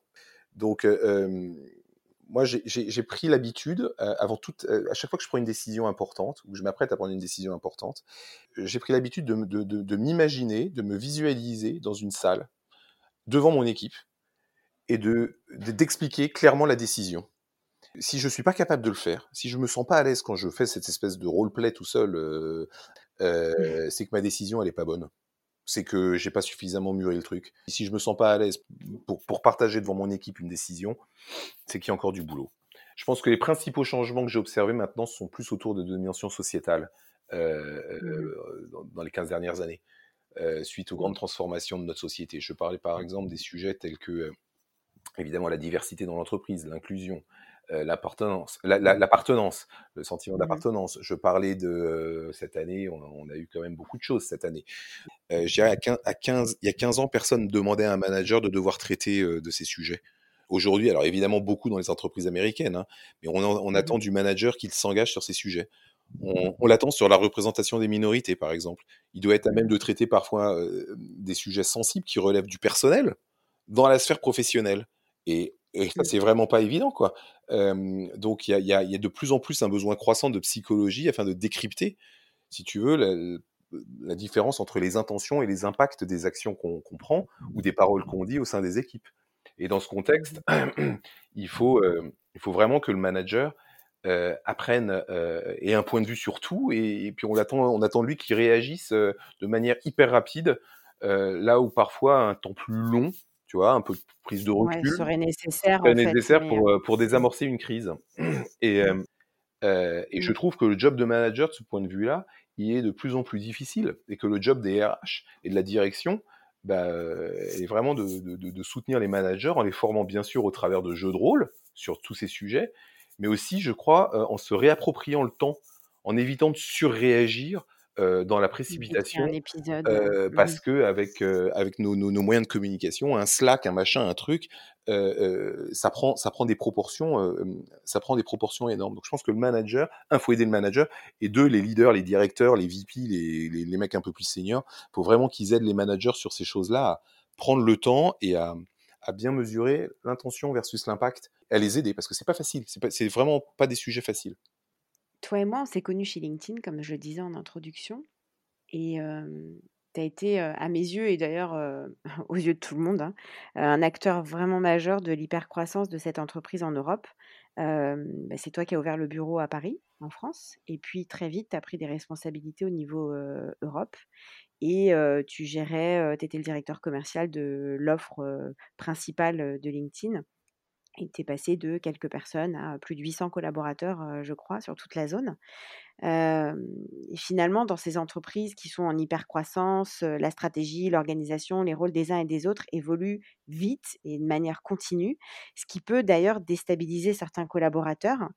Donc, moi, j'ai pris l'habitude, avant toute, à chaque fois que je prends une décision importante, ou je m'apprête à prendre une décision importante, j'ai pris l'habitude de, de, de, de m'imaginer, de me visualiser dans une salle, devant mon équipe, et de d'expliquer clairement la décision. Si je suis pas capable de le faire, si je me sens pas à l'aise quand je fais cette espèce de roleplay tout seul, euh, euh, c'est que ma décision elle est pas bonne c'est que j'ai pas suffisamment mûri le truc. Si je me sens pas à l'aise pour, pour, partager devant mon équipe une décision, c'est qu'il y a encore du boulot. Je pense que les principaux changements que j'ai observés maintenant sont plus autour de dimensions sociétales euh, mmh. dans, dans, les 15 dernières années, suite aux grandes transformations de notre société. Je parlais par exemple des sujets tels que, évidemment, la diversité dans l'entreprise, l'inclusion, euh, l'appartenance, le sentiment mmh d'appartenance. Je parlais de euh, cette année, on, a eu quand même beaucoup de choses cette année. Euh, je dirais à 15, il y a 15 ans, personne ne demandait à un manager de devoir traiter de ces sujets. Aujourd'hui, alors évidemment beaucoup dans les entreprises américaines, hein, mais on, on, mmh attend du manager qu'il s'engage sur ces sujets. On, on l'attend sur la représentation des minorités, par exemple. Il doit être à même de traiter parfois des sujets sensibles qui relèvent du personnel dans la sphère professionnelle. Et et ça, mmh. c'est vraiment pas évident, quoi. donc, il y a, y, a, y a, de plus en plus un besoin croissant de psychologie afin de décrypter, si tu veux, la, la différence entre les intentions et les impacts des actions qu'on prend ou des paroles qu'on dit au sein des équipes. Et dans ce contexte, [clears throat] il faut, euh, il faut vraiment que le manager euh, apprenne euh, ait un point de vue sur tout et, et puis on attend, on attend de lui qu'il réagisse de manière hyper rapide, là où parfois un temps plus long tu vois, un peu de prise de recul. serait nécessaire. Serait nécessaire pour, euh, pour désamorcer une crise. [clears throat] Et, mmh. euh, et je mmh. trouve que le job de manager, de ce point de vue-là, il est de plus en plus difficile et que le job des RH et de la direction bah, est vraiment de, de, de, soutenir les managers en les formant bien sûr au travers de jeux de rôle sur tous ces sujets, mais aussi, je crois, euh, en se réappropriant le temps, en évitant de surréagir dans la précipitation, euh, mmh parce que avec avec nos, nos, nos, moyens de communication, un Slack, un machin, un truc, ça prend ça prend des proportions ça prend des proportions énormes. Donc je pense que le manager, un faut aider le manager et deux les leaders, les directeurs, les VP, les, les, les mecs un peu plus seniors, faut vraiment qu'ils aident les managers sur ces choses-là à prendre le temps et à à bien mesurer l'intention versus l'impact, à les aider parce que c'est pas facile, c'est vraiment pas des sujets faciles. Toi et moi, on s'est connus chez LinkedIn, comme je le disais en introduction. Et tu as été, à mes yeux, et d'ailleurs [laughs] aux yeux de tout le monde, hein, un acteur vraiment majeur de l'hypercroissance de cette entreprise en Europe. Bah, c'est toi qui as ouvert le bureau à Paris, en France. Et puis très vite, tu as pris des responsabilités au niveau Europe. Et tu gérais, tu étais le directeur commercial de l'offre principale de LinkedIn. Es passé de quelques personnes à plus de 800 collaborateurs, je crois, sur toute la zone. et finalement, dans ces entreprises qui sont en hyper croissance, la stratégie, l'organisation, les rôles des uns et des autres évoluent vite et de manière continue, ce qui peut d'ailleurs déstabiliser certains collaborateurs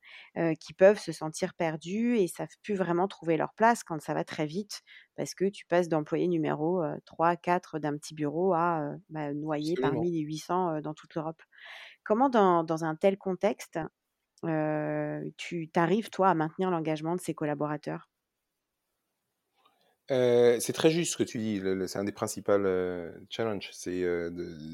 qui peuvent se sentir perdus et savent plus vraiment trouver leur place quand ça va très vite, parce que tu passes d'employé numéro 3, 4 d'un petit bureau à bah, noyer parmi les 800 dans toute l'Europe. Comment dans, un tel contexte, tu t'arrives, toi, à maintenir l'engagement de ces collaborateurs? C'est très juste ce que tu dis. C'est un des principaux challenges. C'est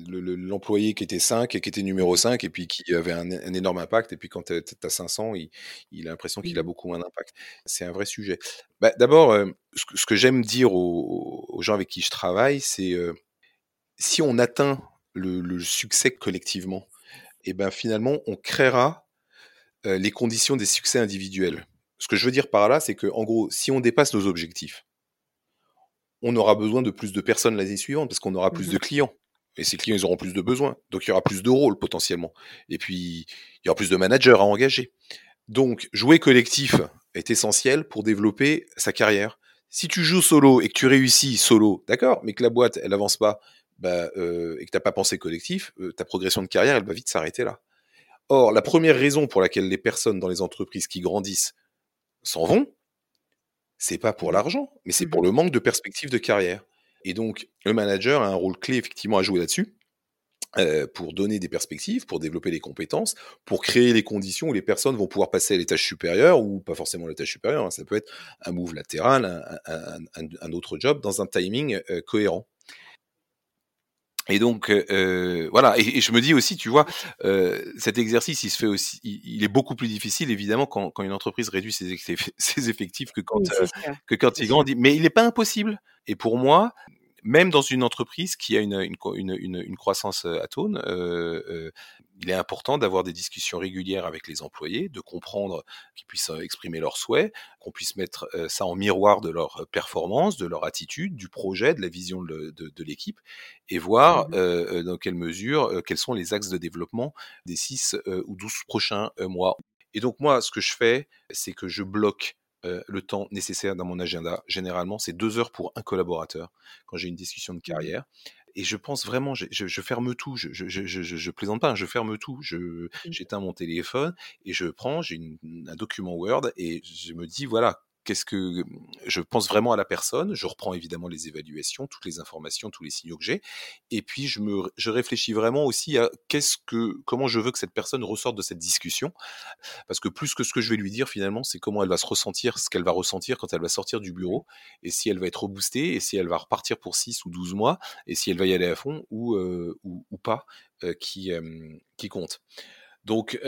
l'employé qui était 5 et qui était numéro 5 et puis qui avait un, énorme impact. Et puis quand tu as 500, il, a l'impression qu'il a beaucoup moins d'impact. C'est un vrai sujet. Bah, d'abord, ce, que j'aime dire aux, gens avec qui je travaille, c'est si on atteint le succès collectivement, et ben finalement, on créera les conditions des succès individuels. Ce que je veux dire par là, c'est que en gros, si on dépasse nos objectifs, on aura besoin de plus de personnes l'année suivante parce qu'on aura plus de mmh clients. Et ces clients, ils auront plus de besoins. Donc, il y aura plus de rôles potentiellement. Et puis, il y aura plus de managers à engager. Donc, jouer collectif est essentiel pour développer sa carrière. Si tu joues solo et que tu réussis solo, d'accord, mais que la boîte, elle avance pas, bah, euh, et que tu n'as pas pensé collectif, euh, ta progression de carrière, elle va vite s'arrêter là. Or, la première raison pour laquelle les personnes dans les entreprises qui grandissent s'en vont, c'est pas pour l'argent, mais c'est pour mmh le manque de perspective de carrière. Et donc, le manager a un rôle clé effectivement à jouer là-dessus. Euh, pour donner des perspectives, pour développer les compétences, pour créer les conditions où les personnes vont pouvoir passer à l'étage supérieur ou pas forcément à l'étage supérieur. Hein, ça peut être un move latéral, un, un, autre job dans un timing cohérent. Et donc euh, voilà, et, je me dis aussi, tu vois, euh, cet exercice, il se fait aussi, il, est beaucoup plus difficile évidemment quand, quand une entreprise réduit ses, ses effectifs que quand euh, que quand il grandit. Mais il n'est pas impossible. Et pour moi, même dans une entreprise qui a une, une, une, une croissance atone, euh, euh, il est important d'avoir des discussions régulières avec les employés, de comprendre qu'ils puissent exprimer leurs souhaits, qu'on puisse mettre ça en miroir de leur performance, de leur attitude, du projet, de la vision de, de, de l'équipe, et voir mmh euh, dans quelle mesure, quels sont les axes de développement des 6 ou 12 prochains mois. Et donc moi, ce que je fais, c'est que je bloque le temps nécessaire dans mon agenda. Généralement, c'est deux heures pour un collaborateur quand j'ai une discussion de mmh carrière. Et je pense vraiment, je, je, ferme tout, je, je, je, plaisante pas, hein, je ferme tout, je, mmh. j'éteins mon téléphone et je prends, j'ai un document Word et je me dis, voilà, qu'est-ce que je pense vraiment à la personne, je reprends évidemment les évaluations, toutes les informations, tous les signaux que j'ai, et puis je me je réfléchis vraiment aussi à qu'est-ce que comment je veux que cette personne ressorte de cette discussion, parce que plus que ce que je vais lui dire finalement, c'est comment elle va se ressentir, ce qu'elle va ressentir quand elle va sortir du bureau, et si elle va être reboostée, et si elle va repartir pour 6 ou 12 mois, et si elle va y aller à fond ou ou, pas, qui qui compte. Donc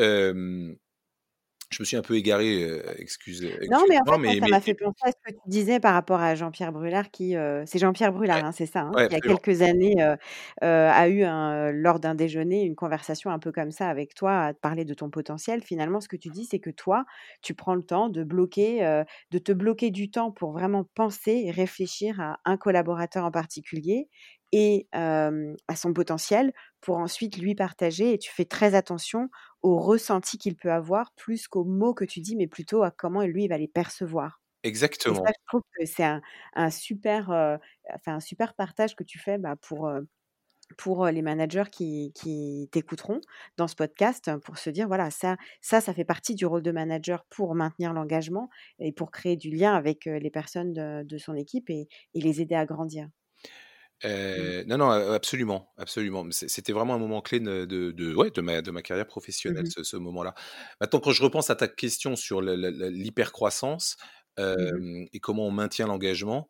je me suis un peu égaré, euh, excusez. Non, mais en fait, ça m'a fait penser à ce que tu disais par rapport à Jean-Pierre Brulard, qui, euh, c'est Jean-Pierre Brulard, hein, c'est ça, hein, qui il y a quelques années euh, a eu un, lors d'un déjeuner une conversation un peu comme ça avec toi, à te parler de ton potentiel. Finalement, ce que tu dis, c'est que toi, tu prends le temps de bloquer, de te bloquer du temps pour vraiment penser et réfléchir à un collaborateur en particulier et à son potentiel pour ensuite lui partager. Et tu fais très attention au ressenti qu'il peut avoir, plus qu'aux mots que tu dis, mais plutôt à comment lui va les percevoir. Exactement. Et ça, je trouve que c'est un, super, enfin, un super partage que tu fais bah, pour, pour les managers qui, qui t'écouteront dans ce podcast, pour se dire, voilà, ça, ça, ça fait partie du rôle de manager pour maintenir l'engagement et pour créer du lien avec les personnes de, son équipe et les aider à grandir. Mmh. non, non, absolument, absolument. C'était vraiment un moment clé de, de, ouais, de, ma, de ma carrière professionnelle, mmh ce, moment-là. Maintenant, quand je repense à ta question sur l'hypercroissance mmh et comment on maintient l'engagement,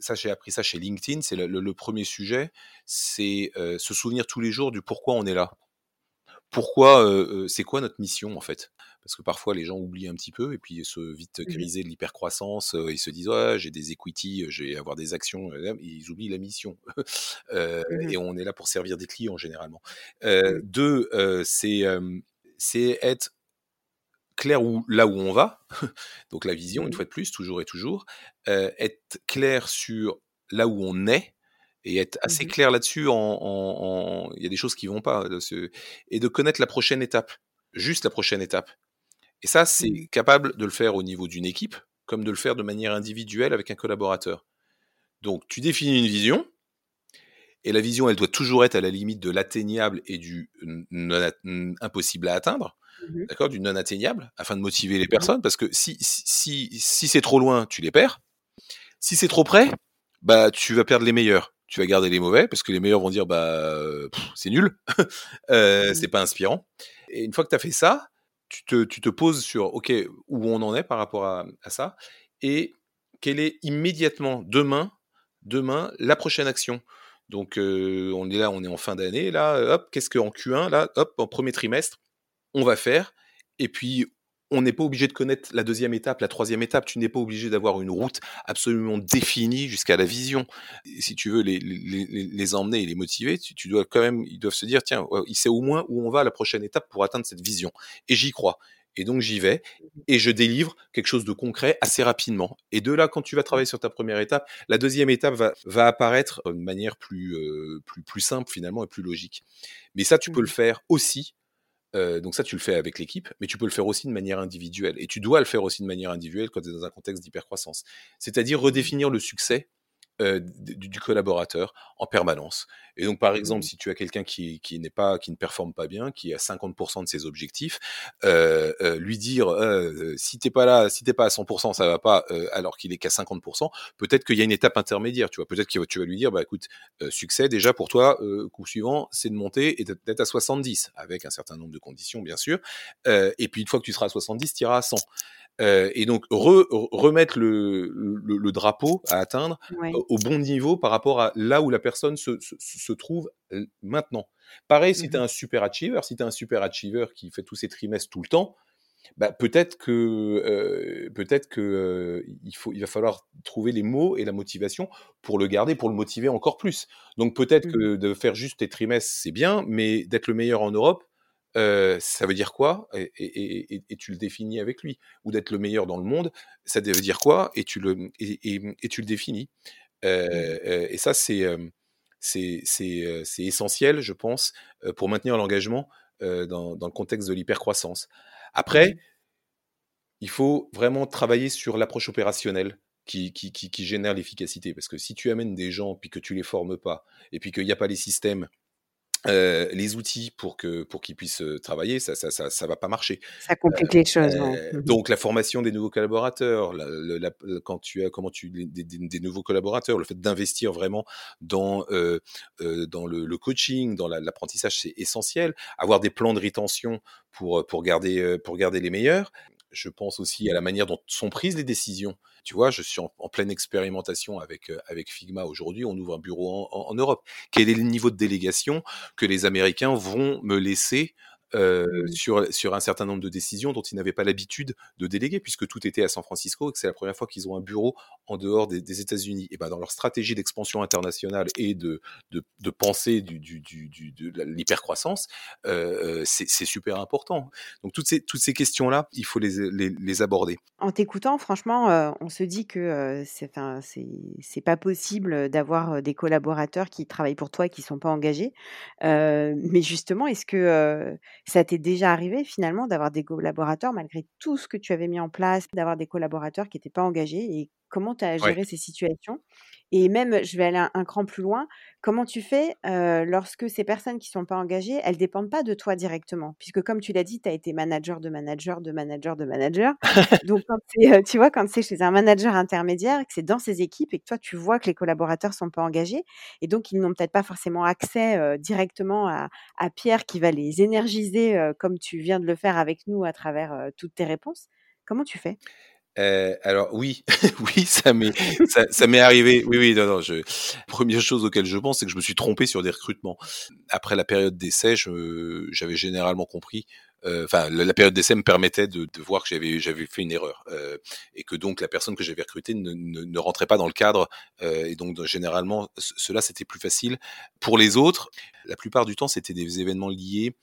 ça, j'ai appris ça chez LinkedIn. C'est le, premier sujet, c'est se souvenir tous les jours du pourquoi on est là. Pourquoi, c'est quoi notre mission en fait? Parce que parfois les gens oublient un petit peu et puis se vite mmh griser de l'hypercroissance, ils se disent ouais, j'ai des equity, je vais avoir des actions, ils oublient la mission. [laughs] mmh. Et on est là pour servir des clients généralement. Euh, deux, c'est c'est être clair où, là où on va, [laughs] donc la vision, une mmh. fois de plus, toujours et toujours, être clair sur là où on est, et être assez clair là-dessus. En, il y a des choses qui vont pas, et de connaître la prochaine étape, juste la prochaine étape. Et ça, c'est mmh. capable de le faire au niveau d'une équipe, comme de le faire de manière individuelle avec un collaborateur. Donc, tu définis une vision, et la vision, elle doit toujours être à la limite de l'atteignable et du impossible à atteindre, mmh d'accord, du non atteignable, afin de motiver les mmh personnes, parce que si, si, si, c'est trop loin, tu les perds. Si c'est trop près, bah, tu vas perdre les meilleurs. Tu vas garder les mauvais, parce que les meilleurs vont dire, bah, c'est nul, [laughs] euh, c'est pas inspirant. Et une fois que tu as fait ça, tu te, poses sur, OK, où on en est par rapport à, ça, et quelle est immédiatement demain, demain, la prochaine action? Donc, on est là, on est en fin d'année, là, hop, qu'est-ce qu'en Q1, là, hop, en premier trimestre, on va faire, et puis on n'est pas obligé de connaître la deuxième étape, la troisième étape. Tu n'es pas obligé d'avoir une route absolument définie jusqu'à la vision. si tu veux les, les, les, emmener et les motiver, tu, dois quand même, ils doivent se dire, tiens, il sait au moins où on va à la prochaine étape pour atteindre cette vision. Et j'y crois. Et donc j'y vais et je délivre quelque chose de concret assez rapidement. Et de là, quand tu vas travailler sur ta première étape, la deuxième étape va, va apparaître de manière plus, euh, plus, plus simple finalement et plus logique. Mais ça, tu peux le mmh. faire aussi donc ça, tu le fais avec l'équipe, mais tu peux le faire aussi de manière individuelle. Et tu dois le faire aussi de manière individuelle quand tu es dans un contexte d'hypercroissance. C'est-à-dire mmh redéfinir le succès du, collaborateur en permanence. Et donc, par exemple, mmh. si tu as quelqu'un qui, qui n'est pas, qui ne performe pas bien, qui a 50% de ses objectifs, euh, euh, lui dire euh, si t'es pas là, si t'es pas à 100%, ça va pas, alors qu'il est qu'à 50%. Peut-être qu'il y a une étape intermédiaire. Tu vois, peut-être que tu vas lui dire, bah écoute, succès déjà pour toi, coup suivant, c'est de monter et d'être à 70 avec un certain nombre de conditions, bien sûr. et puis une fois que tu seras à 70, tu iras à 100. Euh, et donc remettre le, le, drapeau à atteindre au bon niveau par rapport à là où la personne se, se, trouve maintenant. Pareil, si mmh tu es un super achiever, si tu es un super achiever qui fait tous ses trimestres tout le temps, bah, peut-être que euh, peut-être que euh, il faut il va falloir trouver les mots et la motivation pour le garder pour le motiver encore plus. Donc peut-être mmh. que de faire juste tes trimestres c'est bien mais d'être le meilleur en Europe ça veut dire quoi? Et, tu le définis avec lui. Ou d'être le meilleur dans le monde, ça veut dire quoi? Et tu le, et, tu le définis. Mmh. et ça, c'est c'est essentiel, je pense, pour maintenir l'engagement dans, dans, le contexte de l'hypercroissance. Après, il faut vraiment travailler sur l'approche opérationnelle qui, qui, qui, génère l'efficacité. Parce que si tu amènes des gens, puis que tu les formes pas, et puis qu'il n'y a pas les systèmes euh, les outils pour que pour qu'ils puissent travailler, ça ça, ça ça va pas marcher. Ça complique les choses. Mmh donc la formation des nouveaux collaborateurs, la, quand tu as comment tu des, des, nouveaux collaborateurs, le fait d'investir vraiment dans euh, dans le, le, coaching, dans l'apprentissage, c'est essentiel. Avoir des plans de rétention pour pour garder pour garder les meilleurs. Je pense aussi à la manière dont sont prises les décisions. Tu vois, je suis en, pleine expérimentation avec, avec Figma aujourd'hui. On ouvre un bureau en, Europe. Quel est le niveau de délégation que les Américains vont me laisser euh, sur, sur un certain nombre de décisions dont ils n'avaient pas l'habitude de déléguer, puisque tout était à San Francisco et que c'est la première fois qu'ils ont un bureau en dehors des, États-Unis. Et ben dans leur stratégie d'expansion internationale et de, de, de pensée du, du, du, de l'hypercroissance, euh, c'est super important. Donc toutes ces, toutes ces questions-là, il faut les, les, aborder. En t'écoutant, franchement, euh, on se dit que c'est c'est pas possible d'avoir des collaborateurs qui travaillent pour toi et qui sont pas engagés. mais justement, est-ce que ça t'est déjà arrivé finalement d'avoir des collaborateurs, malgré tout ce que tu avais mis en place, d'avoir des collaborateurs qui n'étaient pas engagés et comment tu as géré ces situations Et même, je vais aller un, cran plus loin, comment tu fais lorsque ces personnes qui ne sont pas engagées, elles ne dépendent pas de toi directement? Puisque comme tu l'as dit, tu as été manager de manager de manager de manager. [laughs] Donc, quand tu vois, quand c'est chez un manager intermédiaire, que c'est dans ses équipes et que toi, tu vois que les collaborateurs ne sont pas engagés, et donc ils n'ont peut-être pas forcément accès directement à, Pierre qui va les énergiser comme tu viens de le faire avec nous à travers toutes tes réponses. Comment tu fais? Euh, alors oui, [laughs] oui, ça m'est ça, m'est arrivé. Oui, oui, non, non. Je... Première chose auquel je pense, c'est que je me suis trompé sur des recrutements. Après la période d'essai, j'avais généralement compris. Euh, enfin, la, période d'essai me permettait de, de voir que j'avais j'avais fait une erreur euh, et que donc la personne que j'avais recrutée ne, ne, ne, rentrait pas dans le cadre. Euh, et donc généralement, cela c'était plus facile. Pour les autres, la plupart du temps, c'était des événements liés,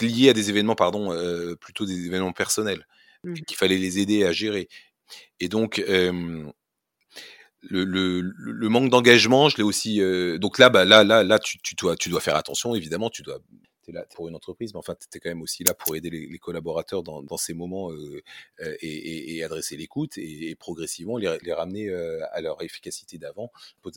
liés à des événements, pardon, euh, plutôt des événements personnels. Mmh. qu'il fallait les aider à gérer. Et donc, le, le, le, manque d'engagement, je l'ai aussi. Euh, donc là, bah, là, là, là, tu, tu, dois, tu dois faire attention, évidemment. Tu dois, es là pour une entreprise, mais enfin, tu es quand même aussi là pour aider les, les collaborateurs dans, dans, ces moments euh et, et, et, adresser l'écoute et, et, progressivement les, les ramener euh, à leur efficacité d'avant,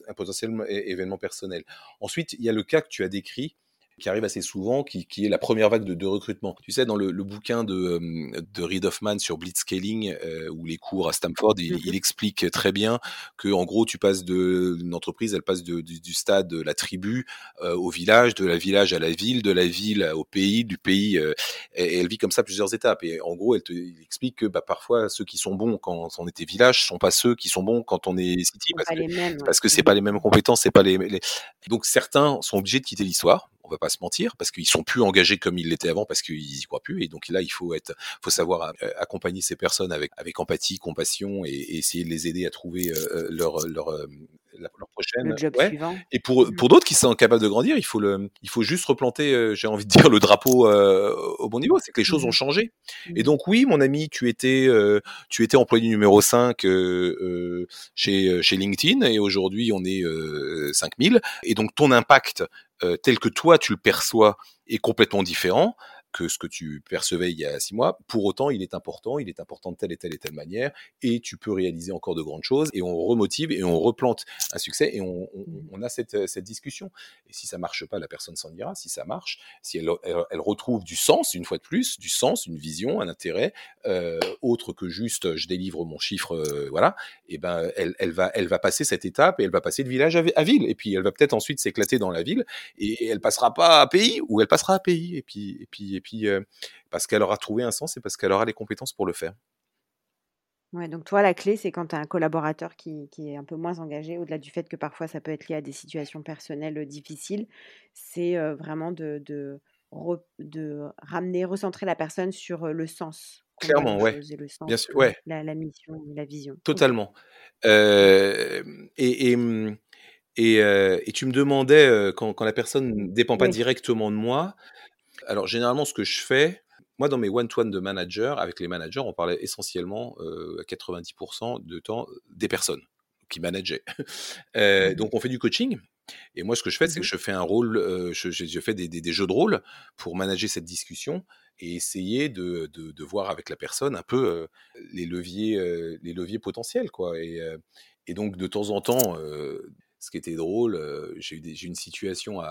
un potentiel événement personnel. Ensuite, il y a le cas que tu as décrit qui arrive assez souvent, qui, qui est la première vague de, de recrutement. Tu sais, dans le, le bouquin de, euh, de Reid Hoffman sur blitzscaling, euh, ou les cours à Stanford, il, il, explique très bien que en gros, tu passes de une entreprise, elle passe de, du, du, stade de la tribu euh, au village, de la village à la ville, de la ville au pays, du pays, euh, et, elle vit comme ça plusieurs étapes. Et en gros, elle te il explique que bah, parfois ceux qui sont bons quand on était village sont pas ceux qui sont bons quand on est city, parce que, parce que c'est mmh. pas les mêmes compétences, c'est pas les, les, donc certains sont obligés de quitter l'histoire on va pas se mentir, parce qu'ils sont plus engagés comme ils l'étaient avant, parce qu'ils y croient plus. Et donc là, il faut être, faut savoir euh, accompagner ces personnes avec avec empathie, compassion, et, essayer de les aider à trouver euh, euh, leur leur la, prochaine. Le job suivant. Et pour mmh. pour d'autres qui sont capables de grandir, il faut le, il faut juste replanter, j'ai envie de dire, le drapeau au bon niveau. C'est que les choses ont mmh. changé. Et mmh. donc oui, mon ami, tu étais tu étais employé numéro 5 chez chez LinkedIn, et aujourd'hui on est 5000. Et donc ton impact tel que toi tu le perçois est complètement différent que ce que tu percevais il y a six mois. Pour autant, il est important, il est important de telle et telle et telle manière, et tu peux réaliser encore de grandes choses, et on remotive, et on replante un succès, et on, on, on a cette, cette, discussion. Et si ça marche pas, la personne s'en ira. Si ça marche, si elle, elle, retrouve du sens, une fois de plus, du sens, une vision, un intérêt, euh, autre que juste je délivre mon chiffre, euh, voilà, et ben elle, elle, va, elle va passer cette étape, et elle va passer de village à, à ville, et puis elle va peut-être ensuite s'éclater dans la ville, et, et, elle passera pas à pays, ou elle passera à pays, et puis, et puis, puis euh, parce qu'elle aura trouvé un sens et parce qu'elle aura les compétences pour le faire. Ouais, donc toi, la clé, c'est quand tu as un collaborateur qui, qui, est un peu moins engagé, au-delà du fait que parfois ça peut être lié à des situations personnelles euh, difficiles, c'est euh, vraiment de, de, de, ramener, recentrer la personne sur le sens. Clairement, ouais. Bien sûr, ouais. La, la, mission, la vision. Totalement. Euh, et, et, mmh, et, et, tu me demandais, quand, quand la personne ne dépend pas oui. directement de moi, alors généralement, ce que je fais, moi dans mes one-to-one de manager, avec les managers, on parlait essentiellement euh, à 90% de temps des personnes qui manageaient. [laughs] euh, mmh donc on fait du coaching Et moi, ce que je fais, c'est que Mmh je fais un rôle, euh, je, fais des, des- des jeux de rôle pour manager cette discussion et essayer de, de- de voir avec la personne un peu euh, les leviers, euh, les leviers potentiels, quoi. Et, euh, et donc, de temps en temps, euh, ce qui était drôle, j'ai eu une situation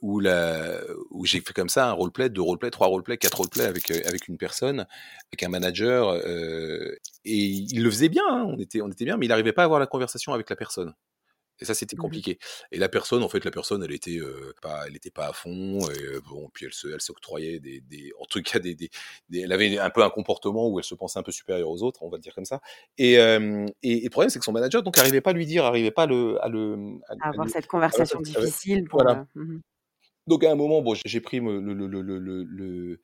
où, la, j'ai fait comme ça un roleplay, deux roleplays, trois roleplays, quatre roleplays avec, avec une personne, avec un manager, et il le faisait bien, hein, on, était, on était bien, mais il n'arrivait pas à avoir la conversation avec la personne. Et ça, c'était Mmh compliqué. Et la personne, en fait, la personne, elle était euh, pas, elle était pas à fond. Et bon, puis elle se, elle s'octroyait des, des, en tout cas, des, des, des- elle avait un peu un comportement où elle se pensait un peu supérieure aux autres, on va le dire comme ça. Et, euh, et, et le problème, c'est que son manager, donc, arrivait pas à lui dire, arrivait pas à le, à le, à, À à avoir cette conversation difficile pour, voilà. mmh Donc à un moment, bon, j'ai pris le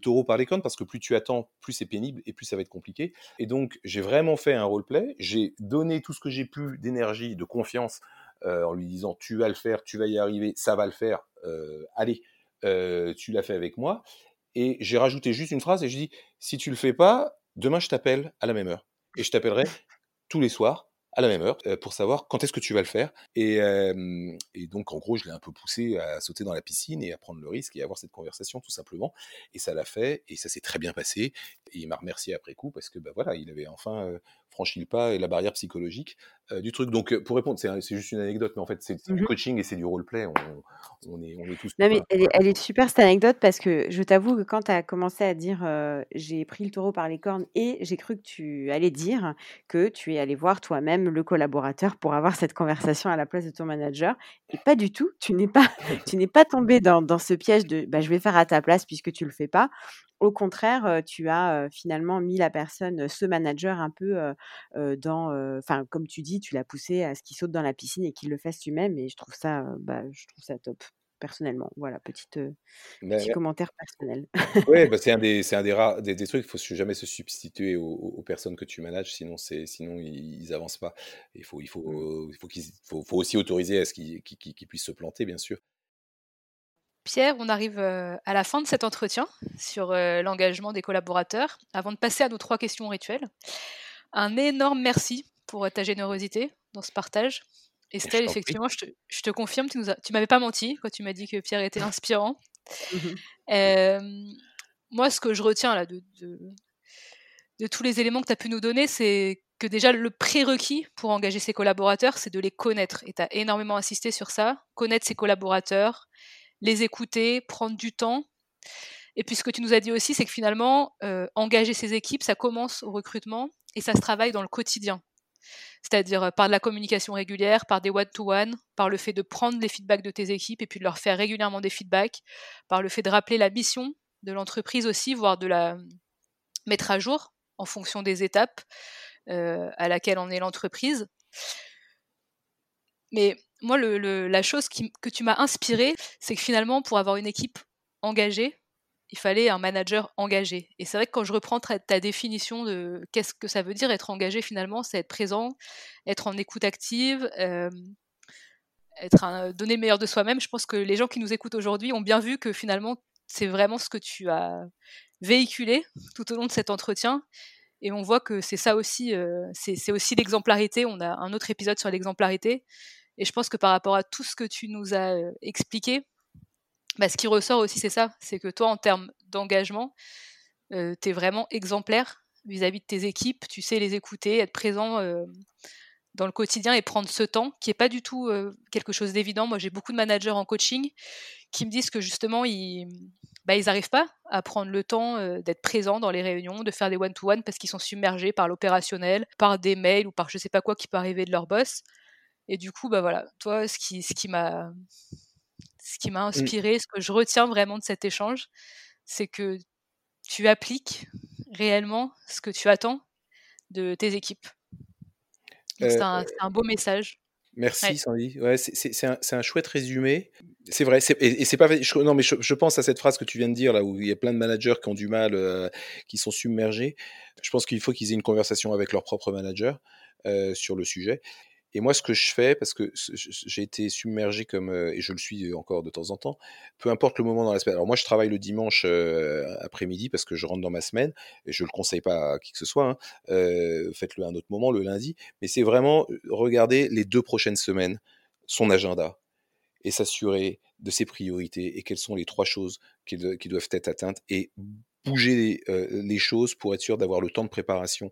taureau par les cornes parce que plus tu attends, plus c'est pénible et plus ça va être compliqué. Et donc j'ai vraiment fait un roleplay. J'ai donné tout ce que j'ai pu d'énergie, de confiance euh, en lui disant tu vas le faire, tu vas y arriver, ça va le faire. euh, allez, euh, tu l'as fait avec moi. Et j'ai rajouté juste une phrase et je dis si tu le fais pas, demain je t'appelle à la même heure et je t'appellerai tous les soirs à la même heure euh, pour savoir quand est-ce que tu vas le faire. Et, euh, donc, en gros, je l'ai un peu poussé à sauter dans la piscine et à prendre le risque et à avoir cette conversation tout simplement. Et ça l'a fait et ça s'est très bien passé. Et il m'a remercié après coup parce que bah, voilà, il avait enfin euh, franchi le pas et la barrière psychologique euh, du truc. Donc, euh, pour répondre, c'est juste une anecdote, mais en fait, c'est c'est du Mmh coaching et c'est du roleplay. On, on, est, on est tous. Non, mais elle est, elle est super cette anecdote parce que je t'avoue que quand tu as commencé à dire euh, j'ai pris le taureau par les cornes et j'ai cru que tu allais dire que tu es allé voir toi-même le collaborateur pour avoir cette conversation à la place de ton manager. Et pas du tout, tu n'es pas, [laughs] tu n'es pas tombé dans, dans ce piège de bah, je vais faire à ta place puisque tu le fais pas. Au contraire, tu as finalement mis la personne, ce manager, un peu dans, enfin, comme tu dis, tu l'as poussé à ce qu'il saute dans la piscine et qu'il le fasse lui-même. Et je trouve ça, bah, je trouve ça top personnellement. Voilà, petite, euh, petit commentaire personnel. Ouais, bah, [laughs] c'est un des, c'est un des rares, des, des trucs. Il faut jamais se substituer aux, aux personnes que tu manages, sinon c'est, sinon ils, avancent pas. Il faut, il Mmh. faut, il faut qu'ils, faut, faut aussi autoriser à ce qu'ils, qu'ils- qu'ils- qu'ils puissent se planter, bien sûr. Pierre, on arrive euh, à la fin de cet entretien sur euh, l'engagement des collaborateurs. Avant de passer à nos trois questions rituelles, un énorme merci pour euh, ta générosité dans ce partage. Estelle, effectivement, je te, je te confirme, tu, tu m'avais pas menti quand tu m'as dit que Pierre était inspirant. Euh, moi, ce que je retiens là de, de, de tous les éléments que tu as pu nous donner, c'est que déjà le prérequis pour engager ses collaborateurs, c'est de les connaître. Et tu as énormément insisté sur ça. Connaître ses collaborateurs, les écouter, prendre du temps. Et puis ce que tu nous as dit aussi, c'est que finalement, euh, engager ses équipes, ça commence au recrutement et ça se travaille dans le quotidien. C'est-à-dire euh, par de la communication régulière, par des one-to-one, par le fait de prendre les feedbacks de tes équipes et puis de leur faire régulièrement des feedbacks, par le fait de rappeler la mission de l'entreprise aussi, voire de la mettre à jour en fonction des étapes euh, à laquelle en est l'entreprise. Mais moi, la chose que tu m'as inspiré, c'est que finalement, pour avoir une équipe engagée, il fallait un manager engagé. Et c'est vrai que quand je reprends ta, définition de qu'est-ce que ça veut dire être engagé, finalement, c'est être présent, être en écoute active, euh, être un, donner le meilleur de soi-même. Je pense que les gens qui nous écoutent aujourd'hui ont bien vu que finalement, c'est vraiment ce que tu as véhiculé tout au long de cet entretien. Et on voit que c'est ça aussi, euh, c'est aussi l'exemplarité. On a un autre épisode sur l'exemplarité. Et je pense que par rapport à tout ce que tu nous as euh, expliqué, bah, ce qui ressort aussi, c'est ça. C'est que toi, en termes d'engagement, euh, tu es vraiment exemplaire vis-à-vis de tes équipes. Tu sais les écouter, être présent euh, dans le quotidien et prendre ce temps, qui n'est pas du tout quelque chose d'évident. Moi, j'ai beaucoup de managers en coaching qui me disent que justement, ils bah, n'arrivent pas à prendre le temps d'être présents dans les réunions, de faire des one-to-one parce qu'ils sont submergés par l'opérationnel, par des mails ou par je sais pas quoi qui peut arriver de leur boss. Et du coup, bah voilà, toi, ce qui, ce qui m'a, ce qui m'a inspiré, ce que je retiens vraiment de cet échange, c'est que tu appliques réellement ce que tu attends de tes équipes. C'est Euh, un, beau message. Merci Ouais. Sandy. Ouais, c'est- un, un chouette résumé. C'est vrai. Et, et c'est pas. je- non, mais je, je pense à cette phrase que tu viens de dire là où il y a plein de managers qui ont du mal, euh, qui sont submergés. Je pense qu'il faut qu'ils aient une conversation avec leur propre manager euh, sur le sujet. Et moi, ce que je fais, parce que j'ai été submergé comme, euh, et je le suis encore de temps en temps, peu importe le moment dans la semaine. Alors moi, je travaille le dimanche euh, après-midi parce que je rentre dans ma semaine, et je le conseille pas à qui que ce soit. hein. Euh, Faites-le à un autre moment, le lundi. Mais c'est vraiment euh, regarder les deux prochaines semaines son agenda et s'assurer de ses priorités et quelles sont les trois choses qui doivent être atteintes et bouger les choses pour être sûr d'avoir le temps de préparation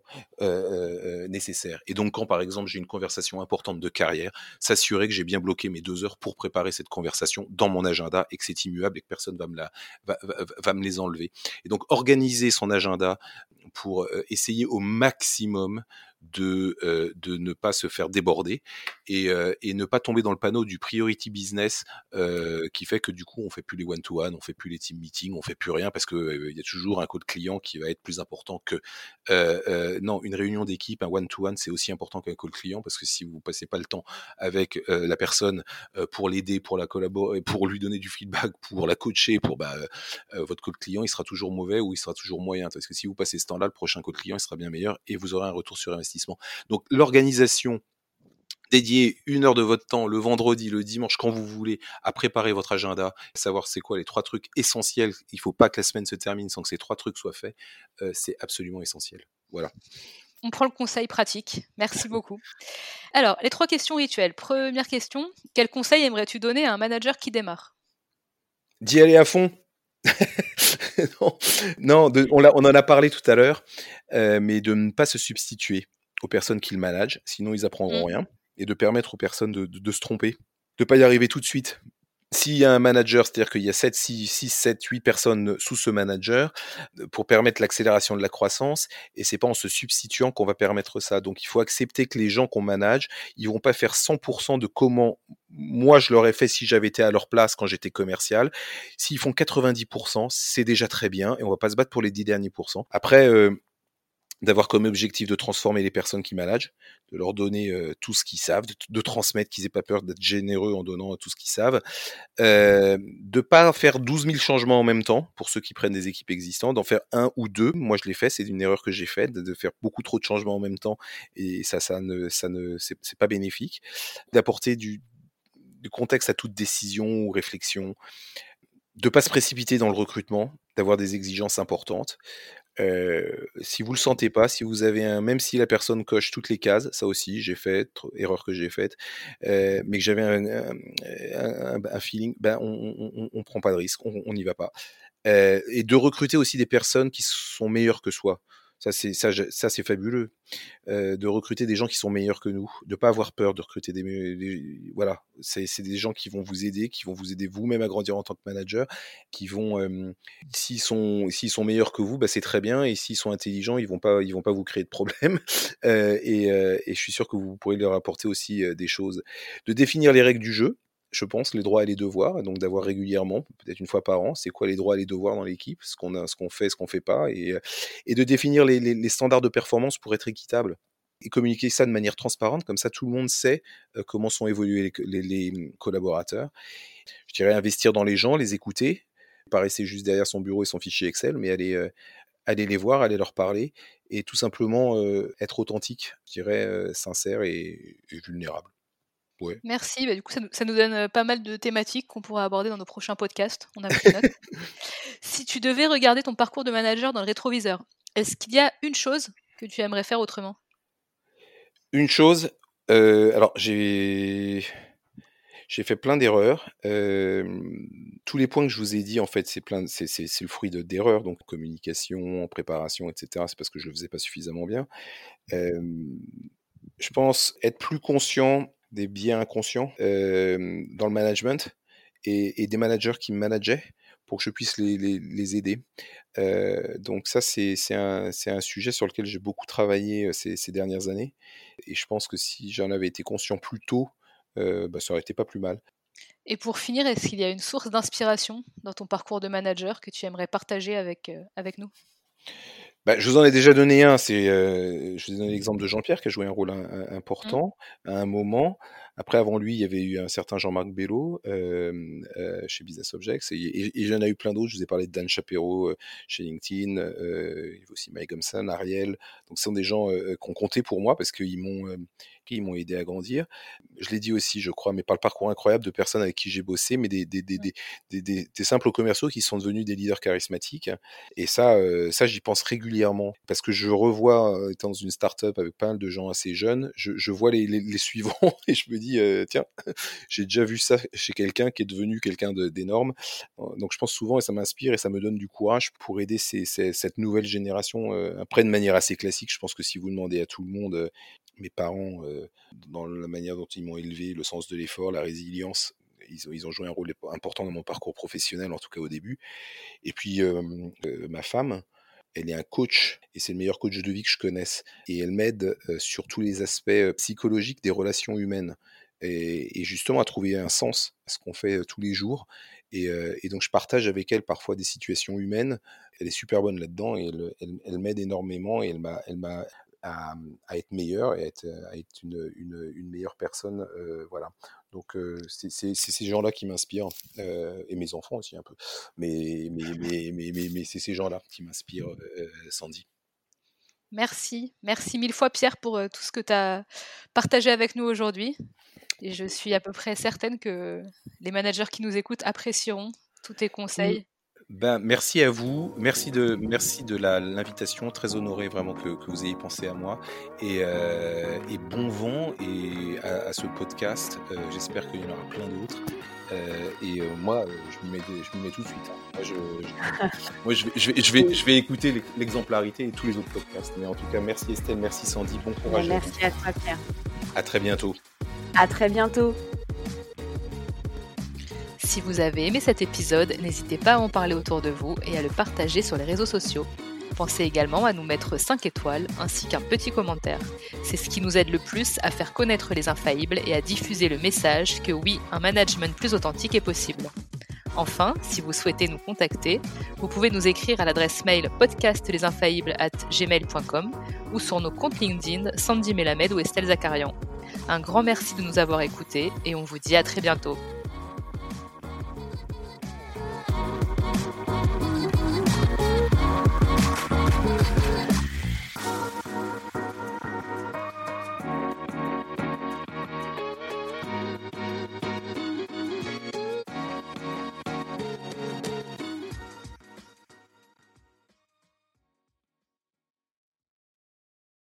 nécessaire. Et donc, quand par exemple j'ai une conversation importante de carrière, s'assurer que j'ai bien bloqué mes deux heures pour préparer cette conversation dans mon agenda et que c'est immuable et que personne va me, la, va, va me les enlever. Et donc, organiser son agenda pour essayer au maximum de, euh, de ne pas se faire déborder et, euh, et, ne pas tomber dans le panneau du priority business euh, qui fait que du coup on fait plus les one-to-one, on fait plus les team meetings, on fait plus rien parce que il y a toujours un code client qui va être plus important que non une réunion d'équipe, un one-to-one c'est aussi important qu'un call client parce que si vous passez pas le temps avec la personne pour l'aider, pour la collaborer, pour lui donner du feedback, pour la coacher, pour bah, votre code client il sera toujours mauvais ou il sera toujours moyen. Parce que si vous passez ce temps-là, le prochain code client il sera bien meilleur et vous aurez un retour sur investissement donc l'organisation dédier une heure de votre temps le vendredi, le dimanche, quand vous voulez, à préparer votre agenda, savoir c'est quoi les trois trucs essentiels. Il ne faut pas que la semaine se termine sans que ces trois trucs soient faits. Euh, c'est absolument essentiel. Voilà. On prend le conseil pratique. Merci beaucoup. Alors, les trois questions rituelles. Première question, quel conseil aimerais-tu donner à un manager qui démarre? D'y aller à fond? [laughs] non, on, en a parlé tout à l'heure, euh, mais de ne pas se substituer aux personnes qu'ils managent, sinon ils apprendront mmh. rien, et de permettre aux personnes de, se tromper, de pas y arriver tout de suite. S'il y a un manager, c'est-à-dire qu'il y a 7, 6, 6, 7, 8 personnes sous ce manager, euh, pour permettre l'accélération de la croissance, et c'est pas en se substituant qu'on va permettre ça. Donc il faut accepter que les gens qu'on manage, ils vont pas faire 100% de comment moi je l'aurais fait si j'avais été à leur place quand j'étais commercial. S'ils font 90%, c'est déjà très bien, et on va pas se battre pour les 10 derniers pourcents. Après, euh, d'avoir comme objectif de transformer les personnes qui managent, de leur donner euh, tout ce qu'ils savent, de, transmettre qu'ils aient pas peur d'être généreux en donnant tout ce qu'ils savent, euh, de pas faire 12 000 changements en même temps pour ceux qui prennent des équipes existantes, d'en faire un ou deux. Moi, je l'ai fait, c'est une erreur que j'ai faite de, faire beaucoup trop de changements en même temps et ça, ça ne, ça ne, c'est pas bénéfique. D'apporter du, du contexte à toute décision ou réflexion, de pas se précipiter dans le recrutement, d'avoir des exigences importantes, si vous le sentez pas, si vous avez un, même si la personne coche toutes les cases, ça aussi j'ai fait, erreur que j'ai faite, mais que j'avais un, feeling, ben on, on, prend pas de risque, on n'y va pas. et de recruter aussi des personnes qui sont meilleures que soi. Ça, c'est ça, ça c'est fabuleux euh, de recruter des gens qui sont meilleurs que nous, de pas avoir peur de recruter des, voilà, c'est des gens qui vont vous aider, qui vont vous aider vous-même à grandir en tant que manager, qui vont s'ils sont s'ils sont meilleurs que vous, bah, c'est très bien et s'ils sont intelligents, ils vont pas ils vont pas vous créer de problèmes [laughs] euh, et, euh, et, je suis sûr que vous pourrez leur apporter aussi des choses, de définir les règles du jeu je pense, les droits et les devoirs, et donc d'avoir régulièrement, peut-être une fois par an, c'est quoi les droits et les devoirs dans l'équipe, ce qu'on qu'on fait, ce qu'on fait pas, et, et de définir les, standards de performance pour être équitable et communiquer ça de manière transparente, comme ça tout le monde sait comment sont évolués les, mmh, collaborateurs. Je dirais investir dans les gens, les écouter, pas rester juste derrière son bureau et son fichier Excel, mais aller, aller les voir, aller leur parler, et tout simplement être authentique, je dirais sincère et vulnérable. Merci. Bah, du coup, ça nous, donne pas mal de thématiques qu'on pourra aborder dans nos prochains podcasts. On a pris note. [laughs] si tu devais regarder ton parcours de manager dans le rétroviseur, est-ce qu'il y a une chose que tu aimerais faire autrement? Une chose. alors, j'ai j'ai fait plein d'erreurs. tous les points que je vous ai dit, en fait, c'est plein, c'est, le fruit d'erreurs, donc communication, préparation, etc. C'est parce que je le faisais pas suffisamment bien. je pense être plus conscient des biais inconscients dans le management et, des managers qui me manageaient pour que je puisse les, aider. donc ça, c'est un, un, sujet sur lequel j'ai beaucoup travaillé ces, dernières années. Et je pense que si j'en avais été conscient plus tôt, bah, ça aurait été pas plus mal. Et pour finir, est-ce qu'il y a une source d'inspiration dans ton parcours de manager que tu aimerais partager avec, avec nous? Bah, je vous en ai déjà donné un, c'est, euh, je vous ai donné l'exemple de Jean-Pierre qui a joué un rôle mmh. important à un moment. Après, avant lui, il y avait eu un certain Jean-Marc Bello euh, chez Business Objects et, et, et j'en ai eu plein d'autres. Je vous ai parlé de Dan Shapiro chez LinkedIn, il y a aussi Mike Gumson, Ariel. Donc, ce sont des gens qui ont compté pour moi parce qu'ils m'ont qui m'ont aidé à grandir. Je l'ai dit aussi, je crois, mais par le parcours incroyable de personnes avec qui j'ai bossé, mais des, des, des, des, des, simples commerciaux qui sont devenus des leaders charismatiques. Et ça, ça j'y pense régulièrement parce que je revois, étant dans une start-up avec pas mal de gens assez jeunes, je, je vois les, les, suivants [laughs] et je me dis, dit, tiens, [laughs] j'ai déjà vu ça chez quelqu'un qui est devenu quelqu'un d'énorme. Donc je pense souvent et ça m'inspire et ça me donne du courage pour aider cette nouvelle génération. après, de manière assez classique, je pense que si vous demandez à tout le monde, mes parents, dans la manière dont ils m'ont élevé, le sens de l'effort, la résilience, ils ont, joué un rôle important dans mon parcours professionnel, en tout cas au début. Et puis, ma femme, elle est un coach et c'est le meilleur coach de vie que je connaisse. Et elle m'aide sur tous les aspects psychologiques des relations humaines et, justement à trouver un sens à ce qu'on fait tous les jours. Et, donc je partage avec elle parfois des situations humaines. Elle est super bonne là-dedans et elle, m'aide énormément et elle m'a, à, être meilleure et à être, une, meilleure personne. voilà. Donc c'est ces gens-là qui m'inspirent, et mes enfants aussi un peu. Mais, mais, mais, mais, mais, mais c'est ces gens-là qui m'inspirent, Sandy. Merci, merci mille fois Pierre pour tout ce que tu as partagé avec nous aujourd'hui. Et je suis à peu près certaine que les managers qui nous écoutent apprécieront tous tes conseils. Ben, merci à vous, merci de, merci de l'invitation, très honoré vraiment que, que, vous ayez pensé à moi et, euh, et bon vent et à, à ce podcast. Euh, J'espère qu'il y en aura plein d'autres. Euh, et moi, je me, mets, je me mets tout de suite. Hein. Moi, je, je, moi, je, vais, je, vais, je, vais, je vais écouter l'exemplarité et tous les autres podcasts. Mais en tout cas, merci Estelle, merci Sandy, bon courage. Merci à, à toi Pierre. À très bientôt. À très bientôt. Si vous avez aimé cet épisode, n'hésitez pas à en parler autour de vous et à le partager sur les réseaux sociaux. Pensez également à nous mettre 5 étoiles ainsi qu'un petit commentaire. C'est ce qui nous aide le plus à faire connaître les infaillibles et à diffuser le message que oui, un management plus authentique est possible. Enfin, si vous souhaitez nous contacter, vous pouvez nous écrire à l'adresse mail podcastlesinfaillibles at gmail.com ou sur nos comptes LinkedIn Sandy Melamed ou Estelle Zakarian. Un grand merci de nous avoir écoutés et on vous dit à très bientôt.